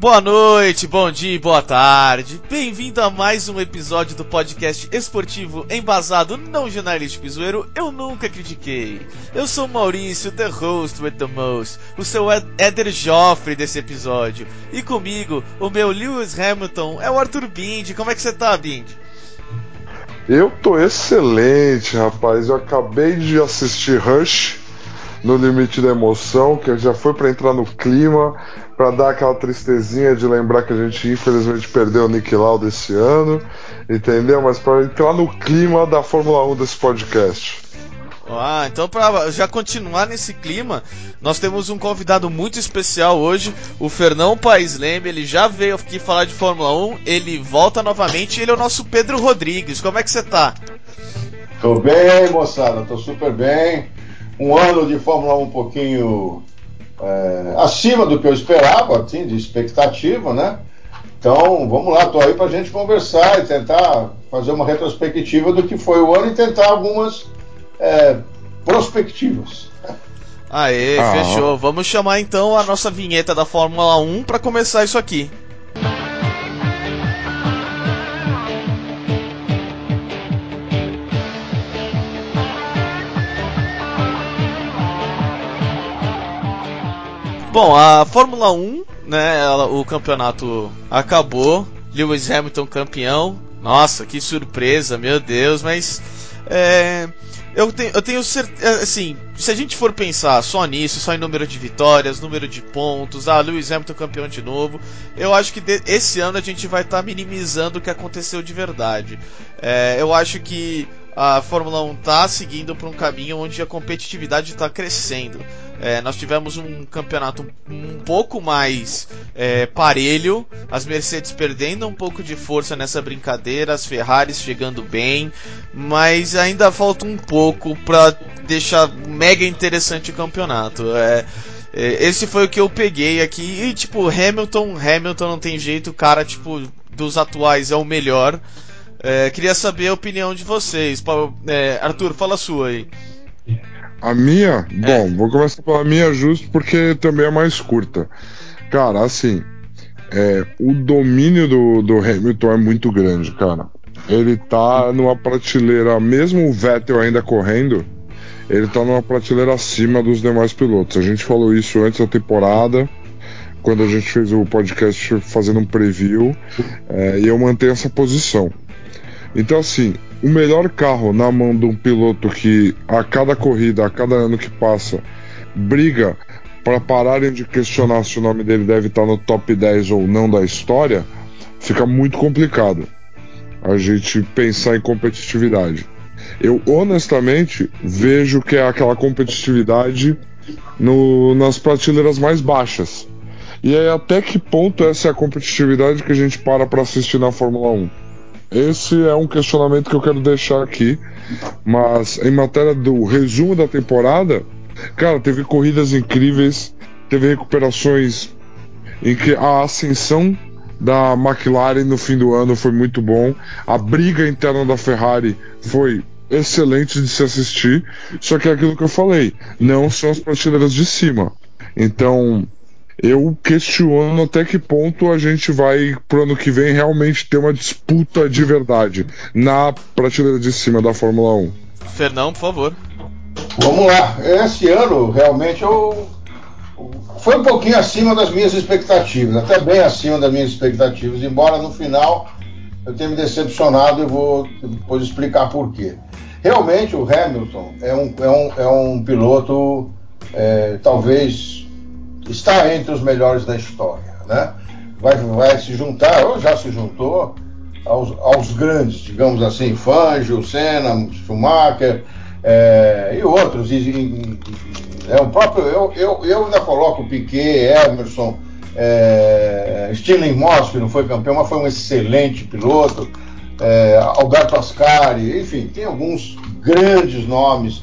Boa noite, bom dia e boa tarde. Bem-vindo a mais um episódio do podcast esportivo embasado não jornalístico e zoeiro Eu Nunca Critiquei. Eu sou Maurício, the host with the most, o seu Eder Joffre desse episódio. E comigo, o meu Lewis Hamilton é o Arthur Bindi. Como é que você tá, Bindi? Eu tô excelente, rapaz. Eu acabei de assistir Rush no limite da emoção, que já foi para entrar no clima para dar aquela tristezinha de lembrar que a gente infelizmente perdeu o Nick Lauda esse ano, entendeu? Mas para entrar no clima da Fórmula 1 desse podcast. Ah, então para já continuar nesse clima, nós temos um convidado muito especial hoje, o Fernão Paes Leme, ele já veio aqui falar de Fórmula 1, ele volta novamente, ele é o nosso Pedro Rodrigues. Como é que você tá? Tô bem, moçada, tô super bem. Um ano de Fórmula 1 um pouquinho é, acima do que eu esperava, assim, de expectativa, né? Então, vamos lá, estou aí para a gente conversar e tentar fazer uma retrospectiva do que foi o ano e tentar algumas é, prospectivas. Aê, ah. fechou. Vamos chamar então a nossa vinheta da Fórmula 1 para começar isso aqui. Bom, a Fórmula 1, né, ela, o campeonato acabou, Lewis Hamilton campeão. Nossa, que surpresa, meu Deus, mas é, eu tenho, eu tenho certeza, assim, se a gente for pensar só nisso, só em número de vitórias, número de pontos, ah, Lewis Hamilton campeão de novo, eu acho que de, esse ano a gente vai estar tá minimizando o que aconteceu de verdade. É, eu acho que a Fórmula 1 está seguindo por um caminho onde a competitividade está crescendo. É, nós tivemos um campeonato um pouco mais é, parelho, as Mercedes perdendo um pouco de força nessa brincadeira, as Ferraris chegando bem, mas ainda falta um pouco para deixar mega interessante o campeonato. É, é, esse foi o que eu peguei aqui e tipo Hamilton, Hamilton não tem jeito, o cara tipo dos atuais é o melhor. É, queria saber a opinião de vocês. É, Arthur, fala a sua aí. A minha? É. Bom, vou começar pela minha justo porque também é mais curta. Cara, assim, é, o domínio do, do Hamilton é muito grande, cara. Ele tá numa prateleira, mesmo o Vettel ainda correndo, ele tá numa prateleira acima dos demais pilotos. A gente falou isso antes da temporada, quando a gente fez o podcast fazendo um preview, é, e eu mantenho essa posição. Então, assim, o melhor carro na mão de um piloto que a cada corrida, a cada ano que passa, briga para pararem de questionar se o nome dele deve estar no top 10 ou não da história, fica muito complicado a gente pensar em competitividade. Eu honestamente vejo que é aquela competitividade no, nas prateleiras mais baixas. E aí, até que ponto essa é a competitividade que a gente para para assistir na Fórmula 1? Esse é um questionamento que eu quero deixar aqui. Mas em matéria do resumo da temporada, cara, teve corridas incríveis, teve recuperações em que a ascensão da McLaren no fim do ano foi muito bom, a briga interna da Ferrari foi excelente de se assistir, só que é aquilo que eu falei, não são as prateleiras de cima. Então, eu questiono até que ponto a gente vai pro ano que vem realmente ter uma disputa de verdade na prateleira de cima da Fórmula 1. Fernão, por favor. Vamos lá. Esse ano realmente eu foi um pouquinho acima das minhas expectativas, até bem acima das minhas expectativas, embora no final eu tenha me decepcionado e vou depois explicar por quê. Realmente o Hamilton é um, é um, é um piloto é, talvez está entre os melhores da história, né? Vai, vai se juntar, ou já se juntou, aos, aos grandes, digamos assim, Fangio, Senna, Schumacher é, e outros. E, e, é o próprio, eu, eu, eu ainda coloco Piquet, Emerson, é, Stirling Moss, que não foi campeão, mas foi um excelente piloto, é, Alberto Ascari, enfim, tem alguns grandes nomes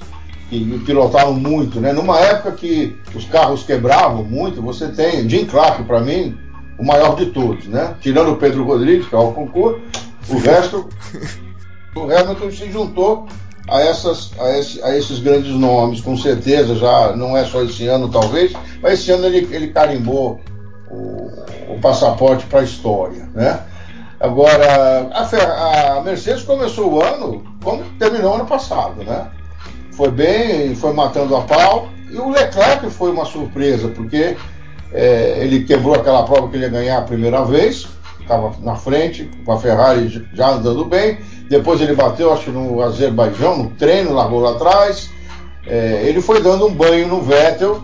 que pilotaram muito, né? Numa época que os carros quebravam muito, você tem Jim Clark para mim o maior de todos, né? Tirando o Pedro Rodrigues, que é o concurso, o resto, o se juntou a, essas, a, esse, a, esses grandes nomes, com certeza, já não é só esse ano talvez, mas esse ano ele, ele carimbou o, o passaporte para a história, né? Agora, a, a, Mercedes começou o ano como terminou ano passado, né? Foi bem, foi matando a pau. E o Leclerc foi uma surpresa, porque é, ele quebrou aquela prova que ele ia ganhar a primeira vez, estava na frente, com a Ferrari já andando bem. Depois ele bateu, acho no Azerbaijão, no treino, largou lá atrás. É, ele foi dando um banho no Vettel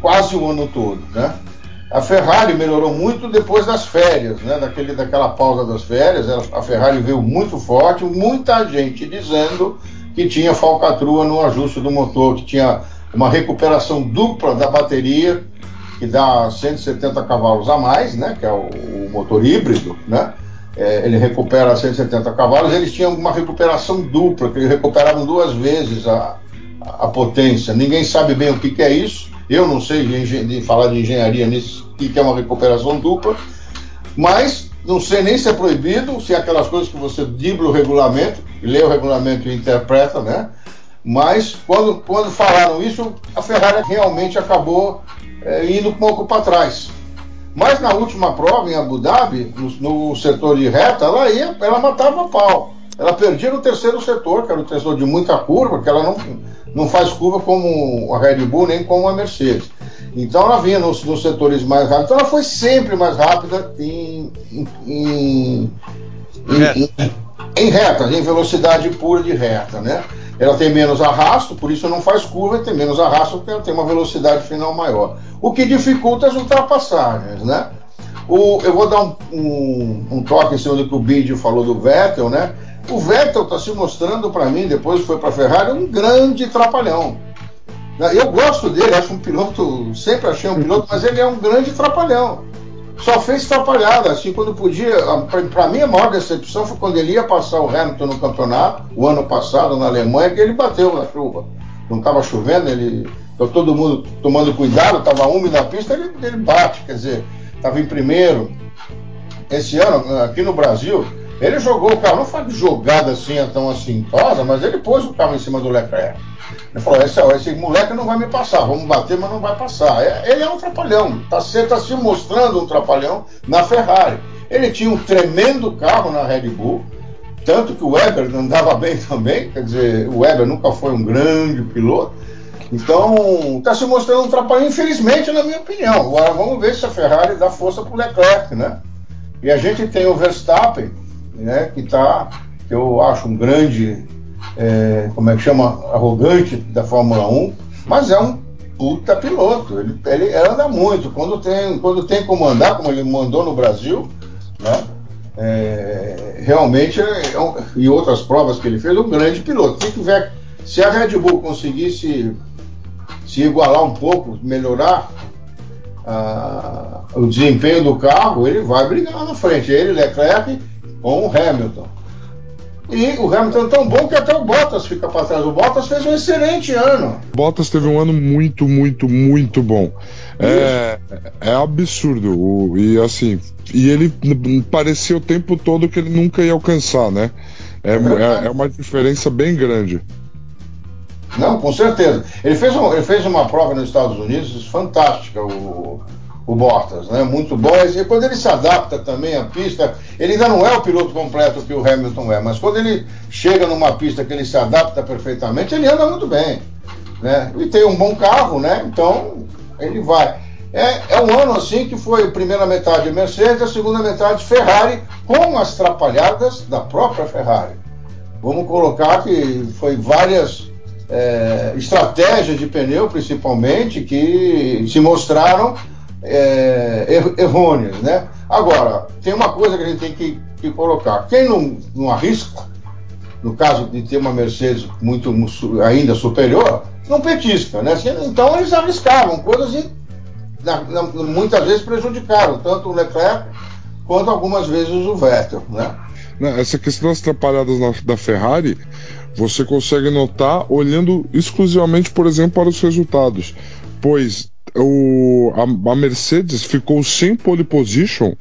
quase o ano todo, né? A Ferrari melhorou muito depois das férias, né? Daquele, daquela pausa das férias. A Ferrari veio muito forte, muita gente dizendo que tinha falcatrua no ajuste do motor, que tinha uma recuperação dupla da bateria, que dá 170 cavalos a mais, né? Que é o, o motor híbrido, né? É, ele recupera 170 cavalos. Eles tinham uma recuperação dupla, que eles recuperavam duas vezes a, a potência. Ninguém sabe bem o que, que é isso. Eu não sei de, de falar de engenharia nisso, que é uma recuperação dupla, mas não sei nem se é proibido, se é aquelas coisas que você dibra o regulamento, lê o regulamento e interpreta, né? Mas quando, quando falaram isso, a Ferrari realmente acabou é, indo um pouco para trás. Mas na última prova em Abu Dhabi, no, no setor de reta, ela ia, ela matava pau. Ela perdia no terceiro setor, que era o setor de muita curva, que ela não, não faz curva como a Red Bull nem como a Mercedes. Então ela vinha nos, nos setores mais rápidos. Então ela foi sempre mais rápida em, em, em, em, em retas, em velocidade pura de reta, né? Ela tem menos arrasto, por isso não faz curva, e tem menos arrasto porque ela tem uma velocidade final maior. O que dificulta as ultrapassagens, né? O, eu vou dar um, um, um, toque em cima do que o Bidio falou do Vettel, né? O Vettel está se mostrando para mim, depois foi para a Ferrari, um grande trapalhão. Eu gosto dele, acho um piloto, sempre achei um piloto, mas ele é um grande trapalhão. Só fez trapalhada, assim, quando podia. Para mim, a maior decepção foi quando ele ia passar o Hamilton no campeonato, o ano passado, na Alemanha, que ele bateu na chuva. Não estava chovendo, ele. todo mundo tomando cuidado, estava úmido na pista, ele, ele bate, quer dizer, estava em primeiro. Esse ano, aqui no Brasil, ele jogou o carro, não foi jogada assim tão assintosa, mas ele pôs o carro em cima do Leclerc. Ele falou: esse, esse moleque não vai me passar, vamos bater, mas não vai passar. É, ele é um trapalhão, está tá se mostrando um trapalhão na Ferrari. Ele tinha um tremendo carro na Red Bull, tanto que o Weber andava bem também, quer dizer, o Weber nunca foi um grande piloto. Então, está se mostrando um trapalhão, infelizmente, na minha opinião. Agora vamos ver se a Ferrari dá força para o Leclerc, né? E a gente tem o Verstappen, né, que está, que eu acho um grande, é, como é que chama, arrogante da Fórmula 1, mas é um puta piloto. Ele, ele anda muito. Quando tem, quando tem como andar, como ele mandou no Brasil, né, é, realmente, é um, e outras provas que ele fez, um grande piloto. Se, tiver, se a Red Bull conseguisse se igualar um pouco, melhorar o desempenho do carro, ele vai brigar na frente. Ele, Leclerc com o Hamilton. E o Hamilton é tão bom que até o Bottas fica para trás. O Bottas fez um excelente ano. Bottas teve um ano muito, muito, muito bom. É, é, absurdo. O, e assim, e ele parecia o tempo todo que ele nunca ia alcançar, né? É, é, é uma diferença bem grande. Não, com certeza. Ele fez, um, ele fez uma prova nos Estados Unidos fantástica. O, o Bottas, né? Muito bom. E quando ele se adapta também à pista, ele ainda não é o piloto completo que o Hamilton é, mas quando ele chega numa pista que ele se adapta perfeitamente, ele anda muito bem, né? E tem um bom carro, né? Então ele vai. É, é um ano assim que foi a primeira metade Mercedes, a segunda metade Ferrari, com as trapalhadas da própria Ferrari. Vamos colocar que foi várias é, estratégias de pneu, principalmente, que se mostraram é, er, né? Agora, tem uma coisa que a gente tem que, que colocar. Quem não, não, arrisca, no caso de ter uma Mercedes muito ainda superior, não petisca, né? Então eles arriscavam coisas e na, na, muitas vezes prejudicaram tanto o Leclerc quanto algumas vezes o Vettel, né? Essa questão das atrapalhadas na, da Ferrari, você consegue notar olhando exclusivamente, por exemplo, para os resultados, pois o, a, a, Mercedes ficou sem pole position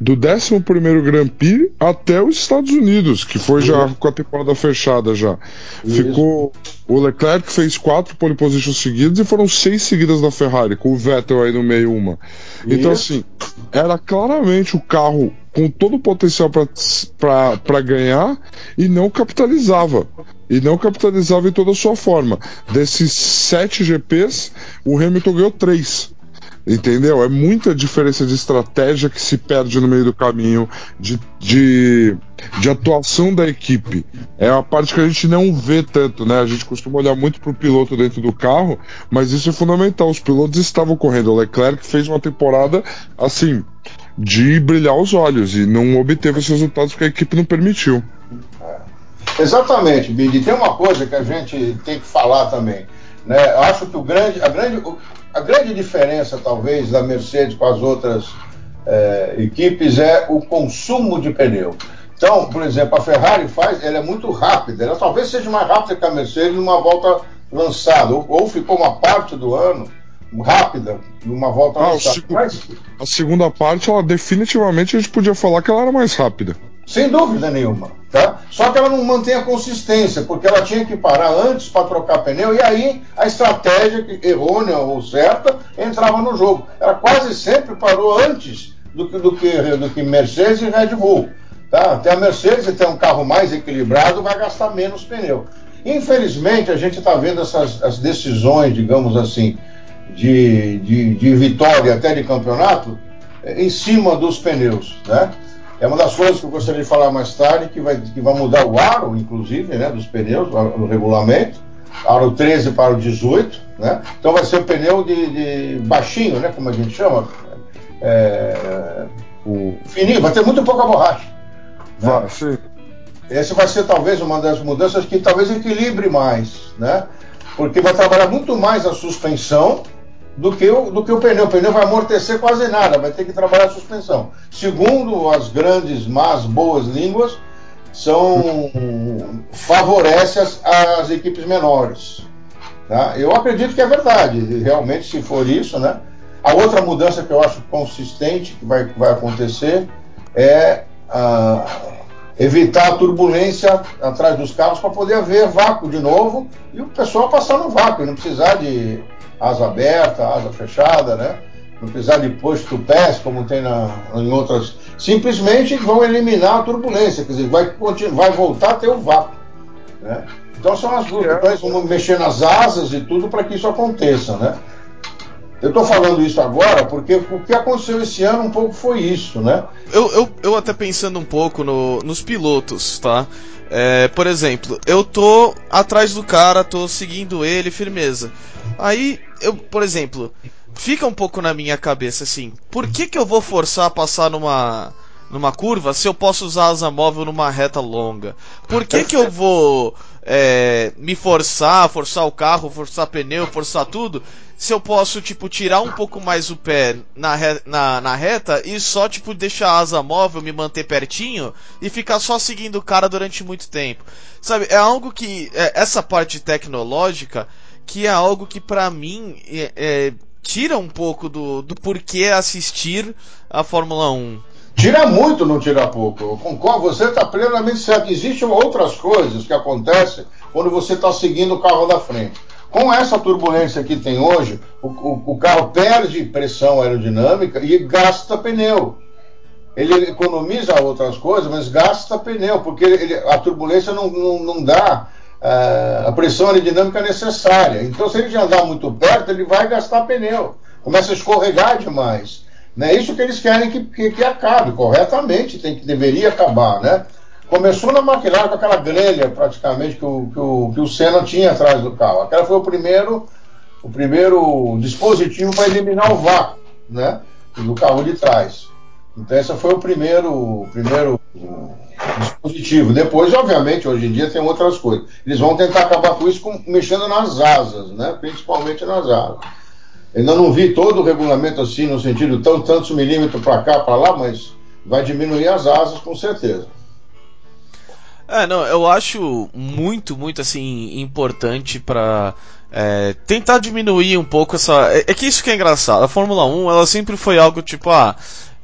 do 11 Grand Prix até os Estados Unidos, que foi já com a temporada fechada já. Isso. Ficou. O Leclerc fez quatro pole positions seguidas e foram seis seguidas da Ferrari, com o Vettel aí no meio uma. Então, assim, era claramente o carro com todo o potencial para ganhar e não capitalizava. E não capitalizava em toda a sua forma. Desses sete GPs, o Hamilton ganhou três. Entendeu? É muita diferença de estratégia que se perde no meio do caminho, de, de, de atuação da equipe. É a parte que a gente não vê tanto, né? A gente costuma olhar muito para o piloto dentro do carro, mas isso é fundamental. Os pilotos estavam correndo. O Leclerc fez uma temporada assim de brilhar os olhos e não obteve os resultados que a equipe não permitiu. É. Exatamente, Big. Tem uma coisa que a gente tem que falar também. Né? Acho que o grande, a, grande, a grande diferença, talvez, da Mercedes com as outras é, equipes é o consumo de pneu. Então, por exemplo, a Ferrari faz, ela é muito rápida, ela talvez seja mais rápida que a Mercedes numa volta lançada, ou, ou ficou uma parte do ano rápida, numa volta ah, lançada. Mas... A segunda parte, ela definitivamente a gente podia falar que ela era mais rápida. Sem dúvida nenhuma. Tá? Só que ela não mantém a consistência, porque ela tinha que parar antes para trocar pneu, e aí a estratégia errônea ou certa entrava no jogo. Ela quase sempre parou antes do que, do que, do que Mercedes e Red Bull. Tá? Até a Mercedes, tem um carro mais equilibrado, vai gastar menos pneu. Infelizmente, a gente está vendo essas as decisões, digamos assim, de, de, de vitória até de campeonato eh, em cima dos pneus. Né? É uma das coisas que eu gostaria de falar mais tarde, que vai, que vai mudar o aro, inclusive, né, dos pneus, no regulamento, aro 13 para o 18, né? Então vai ser o pneu de, de baixinho, né, como a gente chama, é, o fininho, vai ter muito pouca borracha. Né? Vai, sim. Esse vai ser talvez uma das mudanças que talvez equilibre mais, né? Porque vai trabalhar muito mais a suspensão do que, o, do que o pneu. O pneu vai amortecer quase nada, vai ter que trabalhar a suspensão. Segundo as grandes, más, boas línguas, são favorece as, as equipes menores. Tá? Eu acredito que é verdade, realmente, se for isso, né? A outra mudança que eu acho consistente que vai, vai acontecer é ah, evitar a turbulência atrás dos carros para poder haver vácuo de novo e o pessoal passar no vácuo, não precisar de asa aberta, asa fechada, né? Não precisar de posto pés, como tem na, em outras. Simplesmente vão eliminar a turbulência, quer dizer, vai, vai voltar a ter o vácuo. Né? Então são as duas. Então vão mexer nas asas e tudo para que isso aconteça, né? Eu estou falando isso agora porque o que aconteceu esse ano um pouco foi isso, né? Eu, eu, eu até pensando um pouco no, nos pilotos, tá? É, por exemplo, eu tô atrás do cara, tô seguindo ele, firmeza. Aí, eu, por exemplo, fica um pouco na minha cabeça assim, por que que eu vou forçar a passar numa numa curva se eu posso usar asa móvel numa reta longa? Por que que eu vou é, me forçar, forçar o carro, forçar pneu, forçar tudo, se eu posso, tipo, tirar um pouco mais o pé na, re, na, na reta e só, tipo, deixar a asa móvel, me manter pertinho e ficar só seguindo o cara durante muito tempo. Sabe, é algo que, é, essa parte tecnológica, que é algo que para mim é, é, tira um pouco do, do porquê assistir a Fórmula 1. Tira muito, não tira pouco. Concordo, você está plenamente certo. Existem outras coisas que acontecem quando você está seguindo o carro da frente. Com essa turbulência que tem hoje, o, o, o carro perde pressão aerodinâmica e gasta pneu. Ele economiza outras coisas, mas gasta pneu, porque ele, a turbulência não, não, não dá uh, a pressão aerodinâmica necessária. Então, se ele já andar muito perto, ele vai gastar pneu. Começa a escorregar demais. É isso que eles querem que, que, que, acabe, corretamente, tem que deveria acabar, né? Começou na McLaren com aquela grelha, praticamente, que o, que o, que o Senna tinha atrás do carro. Aquela foi o primeiro, o primeiro dispositivo para eliminar o vácuo, né? Do carro de trás. Então, esse foi o primeiro, o primeiro dispositivo. Depois, obviamente, hoje em dia tem outras coisas. Eles vão tentar acabar com isso com, mexendo nas asas, né? Principalmente nas asas. Ainda não vi todo o regulamento assim, no sentido tão tantos milímetros para cá, para lá, mas vai diminuir as asas com certeza. É, não, eu acho muito, muito assim importante para é, tentar diminuir um pouco essa. É, é, que isso que é engraçado. A Fórmula 1 ela sempre foi algo tipo, ah,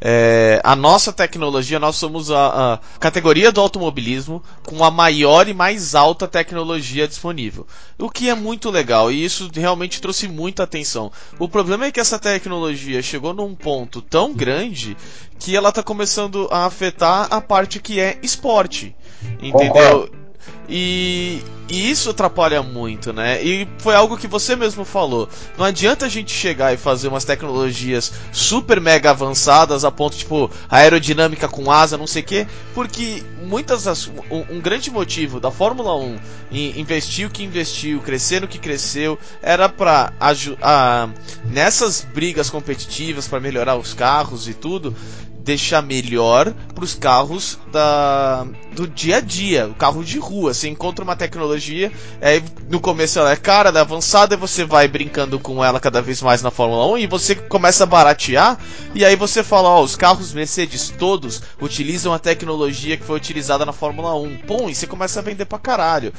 é, a nossa tecnologia, nós somos a, a, categoria do automobilismo com a maior e mais alta tecnologia disponível. O que é muito legal e isso realmente trouxe muita atenção. O problema é que essa tecnologia chegou num ponto tão grande que ela está começando a afetar a parte que é esporte. Entendeu? Concordo. E, e, isso atrapalha muito, né? E foi algo que você mesmo falou. Não adianta a gente chegar e fazer umas tecnologias super mega avançadas a ponto, tipo, aerodinâmica com asa, não sei o quê, porque muitas das, um, um, grande motivo da Fórmula 1 em investir o que investiu, crescer o que cresceu, era para nessas brigas competitivas para melhorar os carros e tudo, deixar melhor para os carros da, do dia a dia, o carro de rua. Você encontra uma tecnologia, é, no começo ela é cara, ela é avançada, e você vai brincando com ela cada vez mais na Fórmula 1 e você começa a baratear, e aí você fala, ó, os carros Mercedes todos utilizam a tecnologia que foi utilizada na Fórmula 1. Pum, e você começa a vender pra caralho.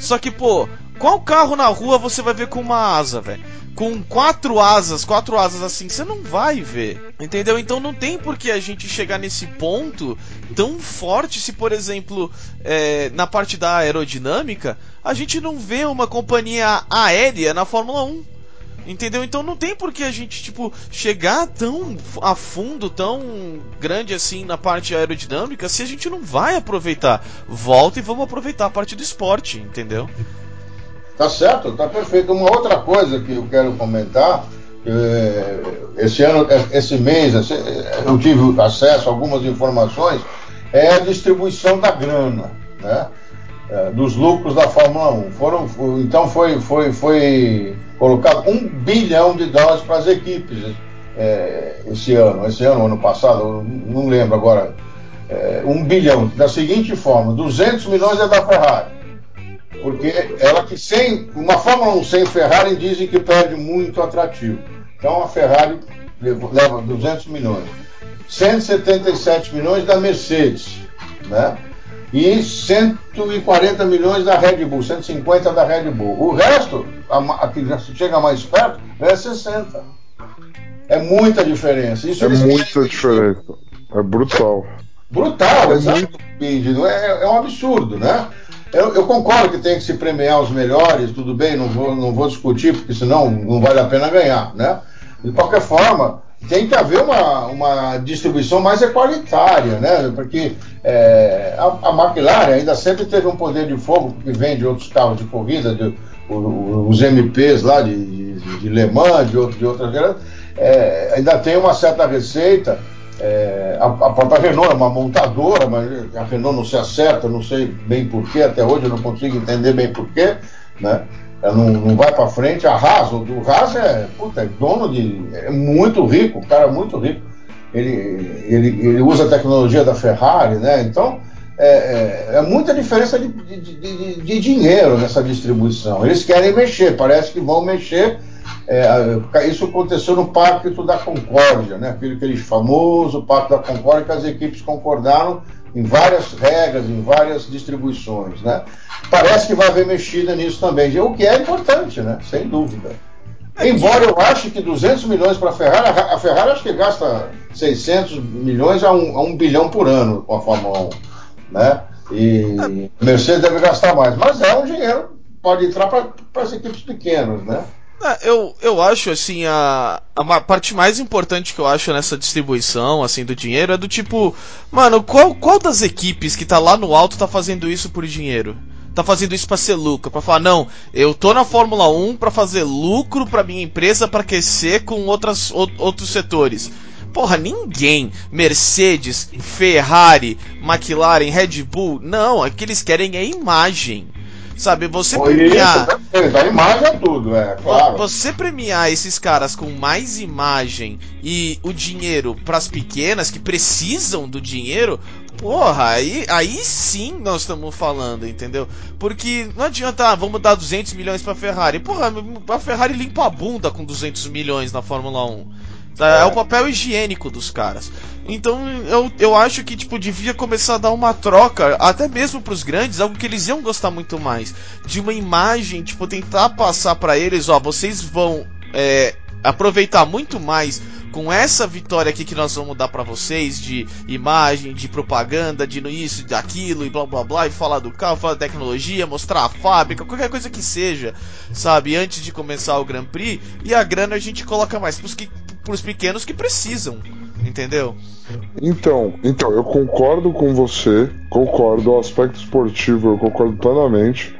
Só que, pô, qual carro na rua você vai ver com uma asa, velho? com quatro asas, quatro asas assim, você não vai ver. Entendeu? Então não tem por que a gente chegar nesse ponto tão forte se, por exemplo, é, na parte da aerodinâmica, a gente não vê uma companhia aérea na Fórmula 1. Entendeu? Então não tem por que a gente, tipo, chegar tão a fundo, tão grande assim na parte aerodinâmica se a gente não vai aproveitar. Volta e vamos aproveitar a parte do esporte, entendeu? Tá certo, tá perfeito. Uma outra coisa que eu quero comentar, é, esse ano, é, esse mês, eu tive acesso a algumas informações, é a distribuição da grana, né? Dos lucros da Fórmula 1. Foram, então foi, foi, foi colocado um bilhão de dólares para as equipes é, esse ano, esse ano, ano passado, não lembro agora, é, um bilhão, da seguinte forma, 200 milhões é da Ferrari, porque ela que sem uma Fórmula 1 sem Ferrari dizem que perde muito atrativo. Então a Ferrari leva 200 milhões. 177 milhões da Mercedes, né? E 140 milhões da Red Bull, 150 da Red Bull. O resto, a, a que chega mais perto, é 60. É muita diferença. Isso é muita diferença. É brutal. Brutal, é exato. Muito... É, é um absurdo, né? Eu, eu, concordo que tem que se premiar os melhores, tudo bem, não vou, não vou discutir, porque senão não vale a pena ganhar, né? De qualquer forma, tem que haver uma, uma distribuição mais equalitária, né? Porque é, a, a, McLaren ainda sempre teve um poder de fogo, porque vem de outros carros de corrida, de, os MPs lá de, de, de Le Mans, de, outro, de outras. É, ainda tem uma certa receita é, a, a, própria Renault é uma montadora, mas a Renault não se acerta, não sei bem porquê, até hoje eu não consigo entender bem porquê, né? Ela não, não vai para frente. A Haas, o Haas é, puta, é dono de. é muito rico, o cara é muito rico. Ele, ele, ele usa a tecnologia da Ferrari, né? Então é, é, é muita diferença de, de, de, de dinheiro nessa distribuição. Eles querem mexer, parece que vão mexer é, isso aconteceu no Pacto da Concórdia, né? aquele, aquele famoso Pacto da Concórdia que as equipes concordaram em várias regras, em várias distribuições. Né? Parece que vai haver mexida nisso também, o que é importante, né? sem dúvida. Embora eu ache que 200 milhões para a Ferrari, a Ferrari acho que gasta 600 milhões a um, a um bilhão por ano com a Fórmula 1. Né? E a Mercedes deve gastar mais, mas é um dinheiro, pode entrar para as equipes pequenas. Né? É, eu, eu acho, assim, a, a parte mais importante que eu acho nessa distribuição, assim, do dinheiro é do tipo, mano, qual, qual das equipes que tá lá no alto tá fazendo isso por dinheiro? Tá fazendo isso pra ser lucro, pra falar, não, eu tô na Fórmula 1 pra fazer lucro pra minha empresa pra aquecer com outras, o, outros setores. Porra, ninguém. Mercedes, Ferrari, McLaren, Red Bull. Não, o que eles querem é imagem. Sabe, você premiar. Isso, a imagem é tudo, é claro. Você premiar esses caras com mais imagem e o dinheiro para as pequenas que precisam do dinheiro, porra, aí, aí sim nós estamos falando, entendeu? Porque não adianta, ah, vamos dar 200 milhões para Ferrari. Porra, a Ferrari limpa a bunda com 200 milhões na Fórmula 1. É. é o papel higiênico dos caras. Então eu, eu acho que tipo devia começar a dar uma troca, até mesmo para os grandes, algo que eles iam gostar muito mais, de uma imagem, tipo tentar passar para eles, ó, vocês vão é, aproveitar muito mais com essa vitória aqui que nós vamos dar para vocês de imagem, de propaganda, de isso, daquilo e blá blá blá, e falar do carro, falar da tecnologia, mostrar a fábrica, qualquer coisa que seja, sabe, antes de começar o Grand Prix, e a grana a gente coloca mais pros, que, pros pequenos que precisam, entendeu? Então, então, eu concordo com você, concordo, o aspecto esportivo eu concordo plenamente,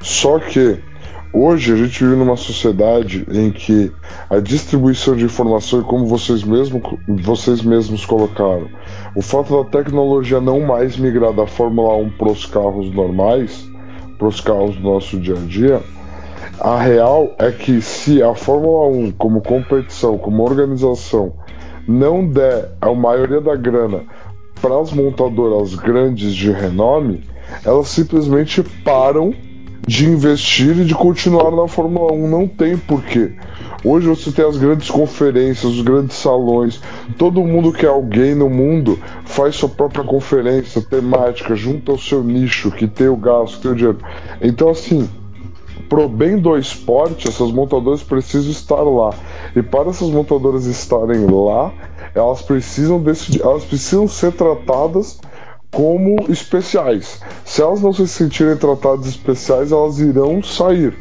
só que Hoje a gente vive numa sociedade em que a distribuição de informação, como vocês, mesmo, vocês mesmos colocaram, o fato da tecnologia não mais migrar da Fórmula 1 para os carros normais, para os carros do nosso dia a dia, a real é que se a Fórmula 1, como competição, como organização, não der a maioria da grana para as montadoras grandes de renome, elas simplesmente param de investir e de continuar na Fórmula 1. Não tem porquê. Hoje você tem as grandes conferências, os grandes salões, todo mundo que é alguém no mundo faz sua própria conferência temática, junto ao seu nicho, que tem o gasto, que tem o dinheiro. Então, assim, pro bem do esporte, essas montadoras precisam estar lá. E para essas montadoras estarem lá, elas precisam decidir, elas precisam ser tratadas como especiais. Se elas não se sentirem tratadas especiais, elas irão sair.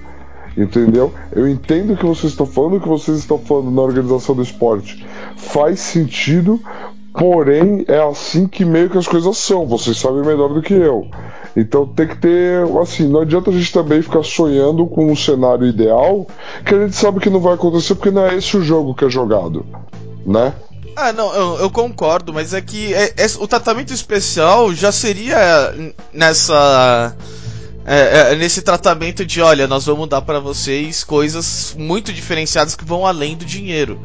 Entendeu? Eu entendo o que vocês estão falando, o que vocês estão falando na organização do esporte. Faz sentido, porém é assim que meio que as coisas são. Vocês sabem melhor do que eu. Então tem que ter, assim, não adianta a gente também ficar sonhando com um cenário ideal que a gente sabe que não vai acontecer porque não é esse o jogo que é jogado, né? Ah, não, eu, eu, concordo, mas é que é, é, o tratamento especial já seria nessa. É, é nesse tratamento de, olha, nós vamos dar para vocês coisas muito diferenciadas que vão além do dinheiro,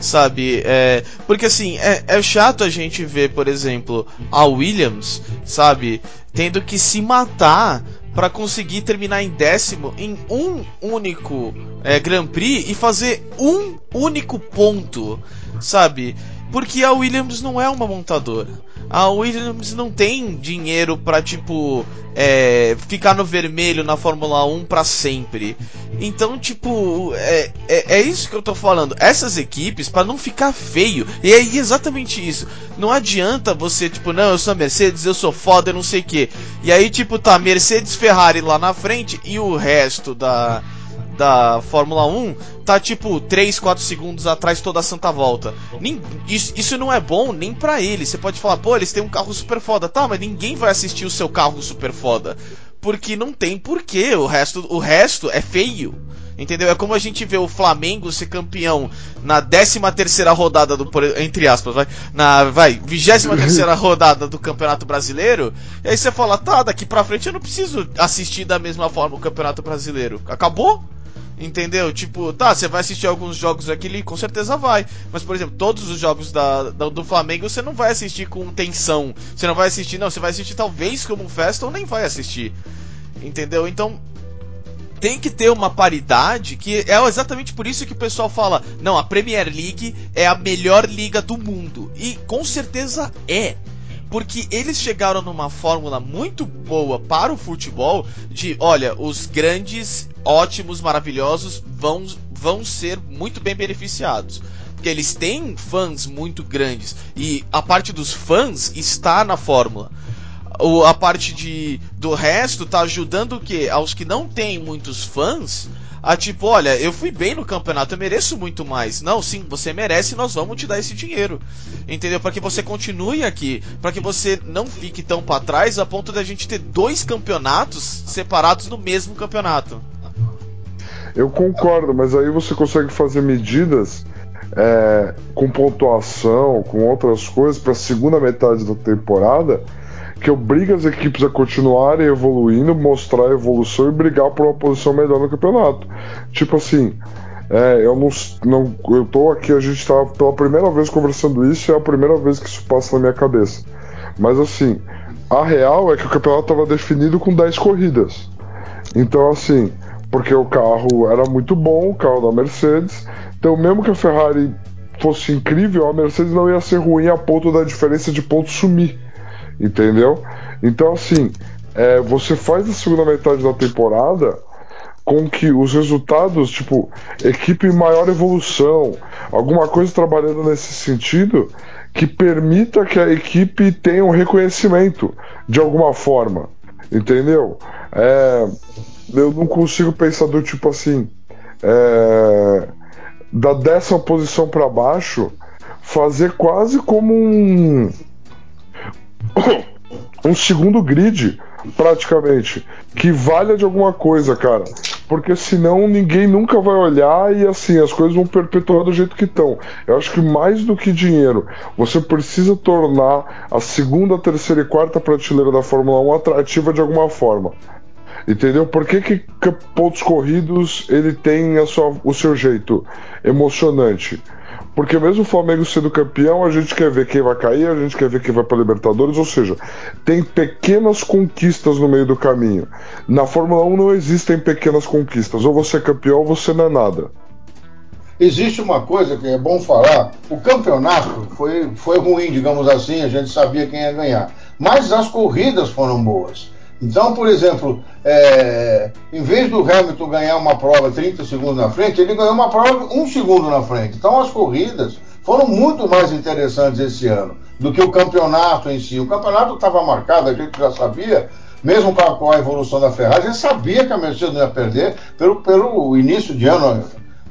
sabe? É, porque assim, é, é chato a gente ver, por exemplo, a Williams, sabe, tendo que se matar para conseguir terminar em décimo em um único é, Grand Prix e fazer um único ponto, sabe? Porque a Williams não é uma montadora. A Williams não tem dinheiro para tipo é, ficar no vermelho na Fórmula 1 para sempre. Então, tipo, é, é, é, isso que eu tô falando. Essas equipes, para não ficar feio, e é exatamente isso. Não adianta você, tipo, não, eu sou a Mercedes, eu sou foda, eu não sei o que. E aí, tipo, tá Mercedes Ferrari lá na frente e o resto da da Fórmula 1 tá tipo 3, 4 segundos atrás toda a santa volta. Nem, isso, isso não é bom nem para eles. Você pode falar, pô, eles têm um carro super foda. Tá, mas ninguém vai assistir o seu carro super foda. Porque não tem porquê. O resto, o resto é feio. Entendeu? É como a gente vê o Flamengo ser campeão na 13 terceira rodada do entre aspas, vai, na vai, 23 terceira rodada do Campeonato Brasileiro. E aí você fala: "Tá, daqui para frente eu não preciso assistir da mesma forma o Campeonato Brasileiro". Acabou? Entendeu? Tipo, tá, você vai assistir alguns jogos aqui, com certeza vai. Mas, por exemplo, todos os jogos da, da, do Flamengo você não vai assistir com tensão. Você não vai assistir, não, você vai assistir talvez como festa ou nem vai assistir. Entendeu? Então, tem que ter uma paridade que é exatamente por isso que o pessoal fala: não, a Premier League é a melhor liga do mundo. E com certeza é porque eles chegaram numa fórmula muito boa para o futebol de, olha, os grandes, ótimos, maravilhosos vão, vão ser muito bem beneficiados. Porque eles têm fãs muito grandes e a parte dos fãs está na fórmula. O, a parte de, do resto está ajudando o que? Aos que não têm muitos fãs a tipo, olha, eu fui bem no campeonato, eu mereço muito mais. Não, sim, você merece, nós vamos te dar esse dinheiro. Entendeu? Para que você continue aqui, para que você não fique tão para trás a ponto da gente ter dois campeonatos separados no mesmo campeonato. Eu concordo, mas aí você consegue fazer medidas é, com pontuação, com outras coisas para a segunda metade da temporada que obriga as equipes a continuarem evoluindo, mostrar a evolução e brigar por uma posição melhor no campeonato. Tipo assim, é, eu não, não. Eu tô aqui, a gente tá pela primeira vez conversando isso é a primeira vez que isso passa na minha cabeça. Mas assim, a real é que o campeonato estava definido com 10 corridas. Então, assim, porque o carro era muito bom, o carro da Mercedes. Então, mesmo que a Ferrari fosse incrível, a Mercedes não ia ser ruim a ponto da diferença de pontos sumir. Entendeu? Então, assim, é, você faz a segunda metade da temporada com que os resultados, tipo, equipe maior evolução, alguma coisa trabalhando nesse sentido, que permita que a equipe tenha um reconhecimento de alguma forma. Entendeu? É, eu não consigo pensar do tipo assim. É, da décima posição para baixo, fazer quase como um um segundo grid, praticamente, que valha de alguma coisa, cara. Porque senão ninguém nunca vai olhar e assim, as coisas vão perpetuar do jeito que estão. Eu acho que mais do que dinheiro, você precisa tornar a segunda, terceira e quarta prateleira da Fórmula 1 atrativa de alguma forma. Entendeu? Por que, que pontos corridos ele tem a sua, o seu jeito emocionante? Porque mesmo o Flamengo sendo campeão, a gente quer ver quem vai cair, a gente quer ver quem vai para Libertadores, ou seja, tem pequenas conquistas no meio do caminho. Na Fórmula 1 não existem pequenas conquistas, ou você é campeão ou você não é nada. Existe uma coisa que é bom falar: o campeonato foi, foi ruim, digamos assim, a gente sabia quem ia ganhar, mas as corridas foram boas. Então, por exemplo, é, em vez do Hamilton ganhar uma prova 30 segundos na frente, ele ganhou uma prova um segundo na frente. Então, as corridas foram muito mais interessantes esse ano do que o campeonato em si. O campeonato estava marcado, a gente já sabia, mesmo com a, evolução da Ferrari, a gente sabia que a Mercedes ia perder pelo, pelo início de ano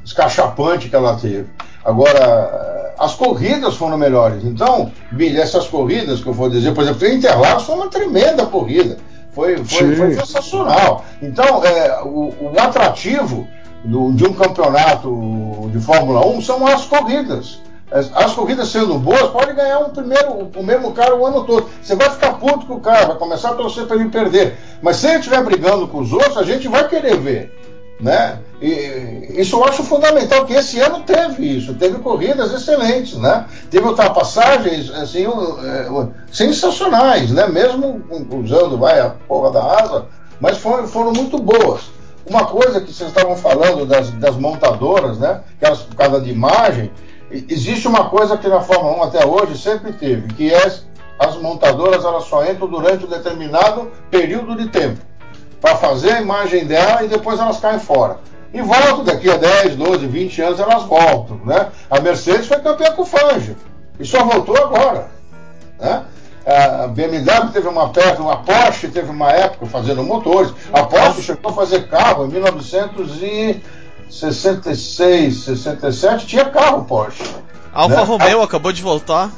escachapante que ela teve. Agora, as corridas foram melhores. Então, essas corridas que eu vou dizer, por exemplo, Interlagos foi uma tremenda corrida. Foi, foi, foi sensacional. Então, é, o, o atrativo do, de um campeonato de Fórmula 1 são as corridas. As, as, corridas sendo boas, pode ganhar um primeiro, o mesmo cara o ano todo. Você vai ficar puto com o cara, vai começar a torcer para ele perder. Mas se ele estiver brigando com os outros, a gente vai querer ver. Né? E isso eu acho fundamental, que esse ano teve isso, teve corridas excelentes, né? Teve ultrapassagens assim, uh, sensacionais, né? Mesmo usando vai, a porra da asa, mas foram, foram muito boas. Uma coisa que vocês estavam falando das, das montadoras, né? Aquelas por causa de imagem, existe uma coisa que na Fórmula 1 até hoje sempre teve, que é as montadoras elas só entram durante um determinado período de tempo para fazer a imagem dela e depois elas caem fora. E voltam daqui a 10, 12, 20 anos elas voltam. Né? A Mercedes foi campeã com o Fangio e só voltou agora. Né? A BMW teve uma perto, uma Porsche teve uma época fazendo motores. A Porsche chegou a fazer carro em 1966, 67, tinha carro Porsche. Alfa né? Romeo a... acabou de voltar.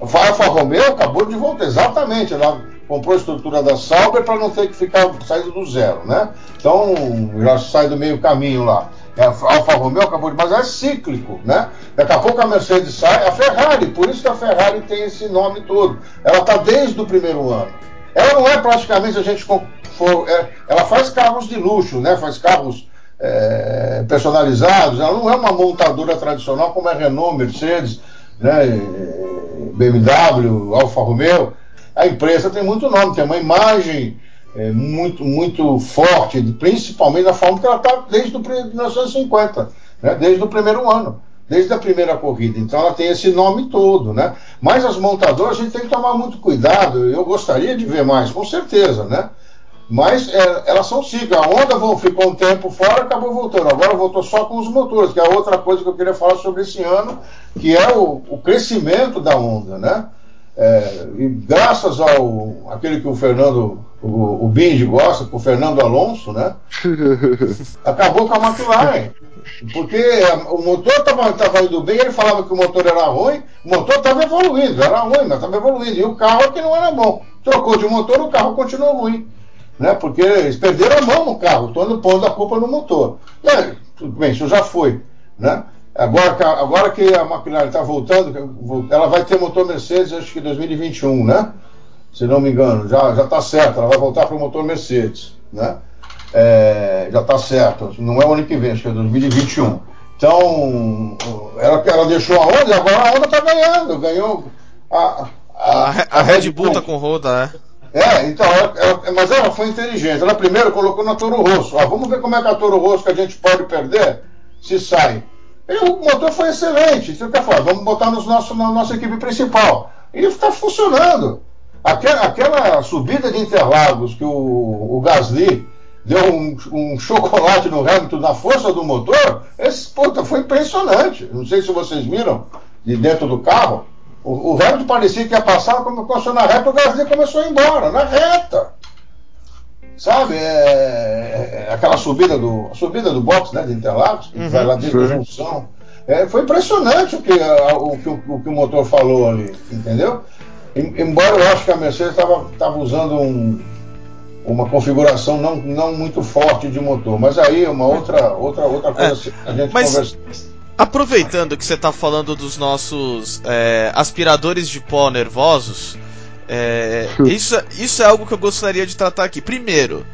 A Alfa Romeo acabou de voltar, exatamente. Ela comprou a estrutura da Sauber para não ter que ficar saindo do zero, né? Então já sai do meio caminho lá. É, a Alfa Romeo acabou de, mas é cíclico, né? Daqui a pouco a Mercedes sai, a Ferrari, por isso que a Ferrari tem esse nome todo. Ela está desde o primeiro ano. Ela não é praticamente a gente é, ela faz carros de luxo, né? Faz carros é, personalizados. Ela não é uma montadora tradicional como é Renault, Mercedes, né? BMW, Alfa Romeo a empresa tem muito nome, tem uma imagem é, muito, muito forte, principalmente na forma que ela está desde o 1950, né, desde o primeiro ano, desde a primeira corrida. Então ela tem esse nome todo, né? Mas as montadoras a gente tem que tomar muito cuidado. Eu gostaria de ver mais, com certeza, né? Mas é, elas são ciclos. A Honda ficou um tempo fora, acabou voltando. Agora voltou só com os motores, que é outra coisa que eu queria falar sobre esse ano, que é o, o crescimento da Honda, né? É, e graças ao aquele que o Fernando, o, o Bindi gosta, o Fernando Alonso, né? acabou com a McLaren. Porque o motor estava indo bem, ele falava que o motor era ruim, o motor estava evoluindo, era ruim, mas estava evoluindo. E o carro é que não era bom. Trocou de motor, o carro continuou ruim. Né? Porque eles perderam a mão no carro, estão pondo a culpa no motor. Aí, tudo bem, isso já foi. Né? Agora, agora que a McLaren está voltando, ela vai ter motor Mercedes, acho que em 2021, né? Se não me engano, já já está certo, ela vai voltar para o motor Mercedes, né? É, já está certo, não é o ano que vem, acho que é 2021. Então, ela, ela deixou a Honda e agora a Honda está ganhando, ganhou a, a, a, a Red Bull está com roda, é. É, então, ela, ela, mas ela foi inteligente. Ela primeiro colocou na Toro Rosso. Ah, vamos ver como é que a Toro Rosso que a gente pode perder se sai E o motor foi excelente. Então, quer falar, vamos botar no nosso, na nossa equipe principal. E está funcionando. Aquela, aquela, subida de Interlagos que o, o Gasly deu um, um, chocolate no Hamilton na força do motor, esse, puta, foi impressionante. Não sei se vocês viram de dentro do carro. O, o Hamilton parecia que ia passar, como passou na reta, o Gasly começou a ir embora, na reta. Sabe? É, é, é aquela subida do, subida do box né, de Interlagos, que uhum, vai lá dentro da junção. É, foi impressionante o que, a, o, que, o, que o motor falou ali, entendeu? Embora eu acho que a Mercedes estava usando um, uma configuração não, não muito forte de motor, mas aí é uma outra, outra, outra coisa é, a gente mas... conversa. Aproveitando que você está falando dos nossos é, aspiradores de pó nervosos, é, isso, isso é algo que eu gostaria de tratar aqui. Primeiro,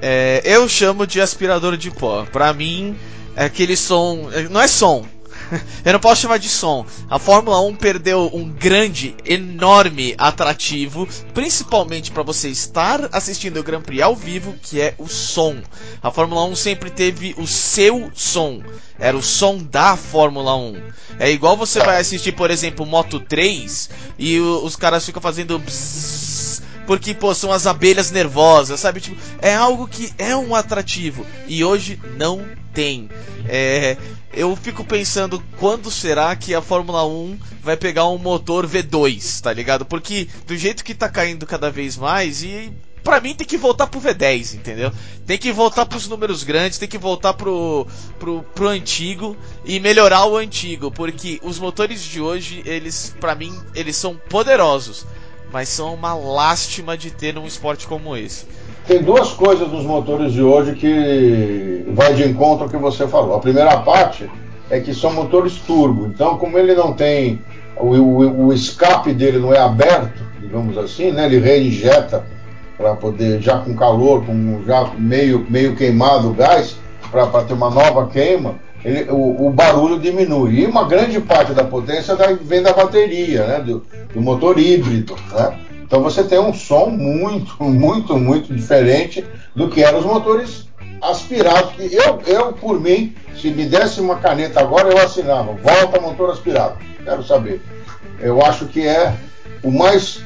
é, eu chamo de aspirador de pó. Para mim, é aquele som. Não é som, eu não posso chamar de som. A Fórmula 1 perdeu um grande, enorme atrativo, principalmente para você estar assistindo o Grand Prix ao vivo, que é o som. A Fórmula 1 sempre teve o seu som. Era o som da Fórmula 1. É igual você vai assistir, por exemplo, Moto 3 e os caras ficam fazendo bzzz, porque pô, são as abelhas nervosas, sabe? Tipo, é algo que é um atrativo e hoje não tem. É, eu fico pensando quando será que a Fórmula 1 vai pegar um motor V2, tá ligado? Porque do jeito que tá caindo cada vez mais e para mim tem que voltar pro V10, entendeu? Tem que voltar pros números grandes, tem que voltar pro, pro, pro antigo e melhorar o antigo, porque os motores de hoje, eles, para mim, eles são poderosos, mas são uma lástima de ter num esporte como esse tem duas coisas nos motores de hoje que vai de encontro ao que você falou. A primeira parte é que são motores turbo, então como ele não tem o, o, o escape dele não é aberto, digamos assim, né? Ele reinjeta para poder já com calor, com já meio meio queimado o gás para ter uma nova queima. Ele, o, o, barulho diminui. E uma grande parte da potência vem da bateria, né? do, do motor híbrido. Né? Então você tem um som muito, muito, muito diferente do que eram os motores aspirados. Eu, eu, por mim, se me desse uma caneta agora, eu assinava. Volta motor aspirado. Quero saber. Eu acho que é o mais,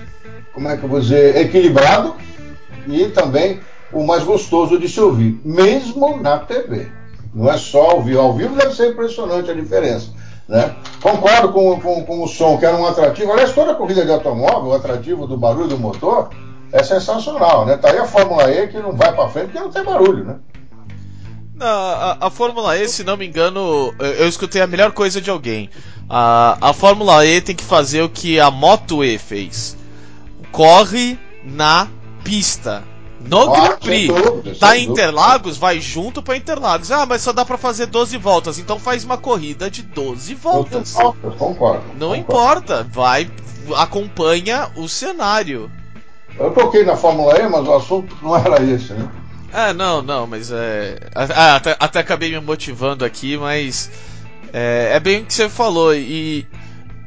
como é que eu vou dizer, equilibrado e também o mais gostoso de se ouvir, mesmo na TV. Não é só ouvir. Ao vivo deve ser impressionante a diferença. Né? Concordo com, com, com, o som, que era um atrativo. Aliás, toda corrida de automóvel, o atrativo do barulho do motor é sensacional. Né? Tá aí a Fórmula E que não vai para frente porque não tem barulho. Né? A, a, a, Fórmula E, se não me engano, eu, eu escutei a melhor coisa de alguém. A, a Fórmula E tem que fazer o que a Moto E fez: corre na pista no ah, Grand Prix. Dúvida, tá em Interlagos, vai junto para Interlagos. Ah, mas só dá para fazer 12 voltas, então faz uma corrida de 12 voltas. Eu, eu concordo. Não concordo. importa, vai acompanha o cenário. Eu toquei na Fórmula E, mas o assunto não era esse, né? É, não, não, mas é. Ah, até, até acabei me motivando aqui, mas. É, é bem o que você falou, e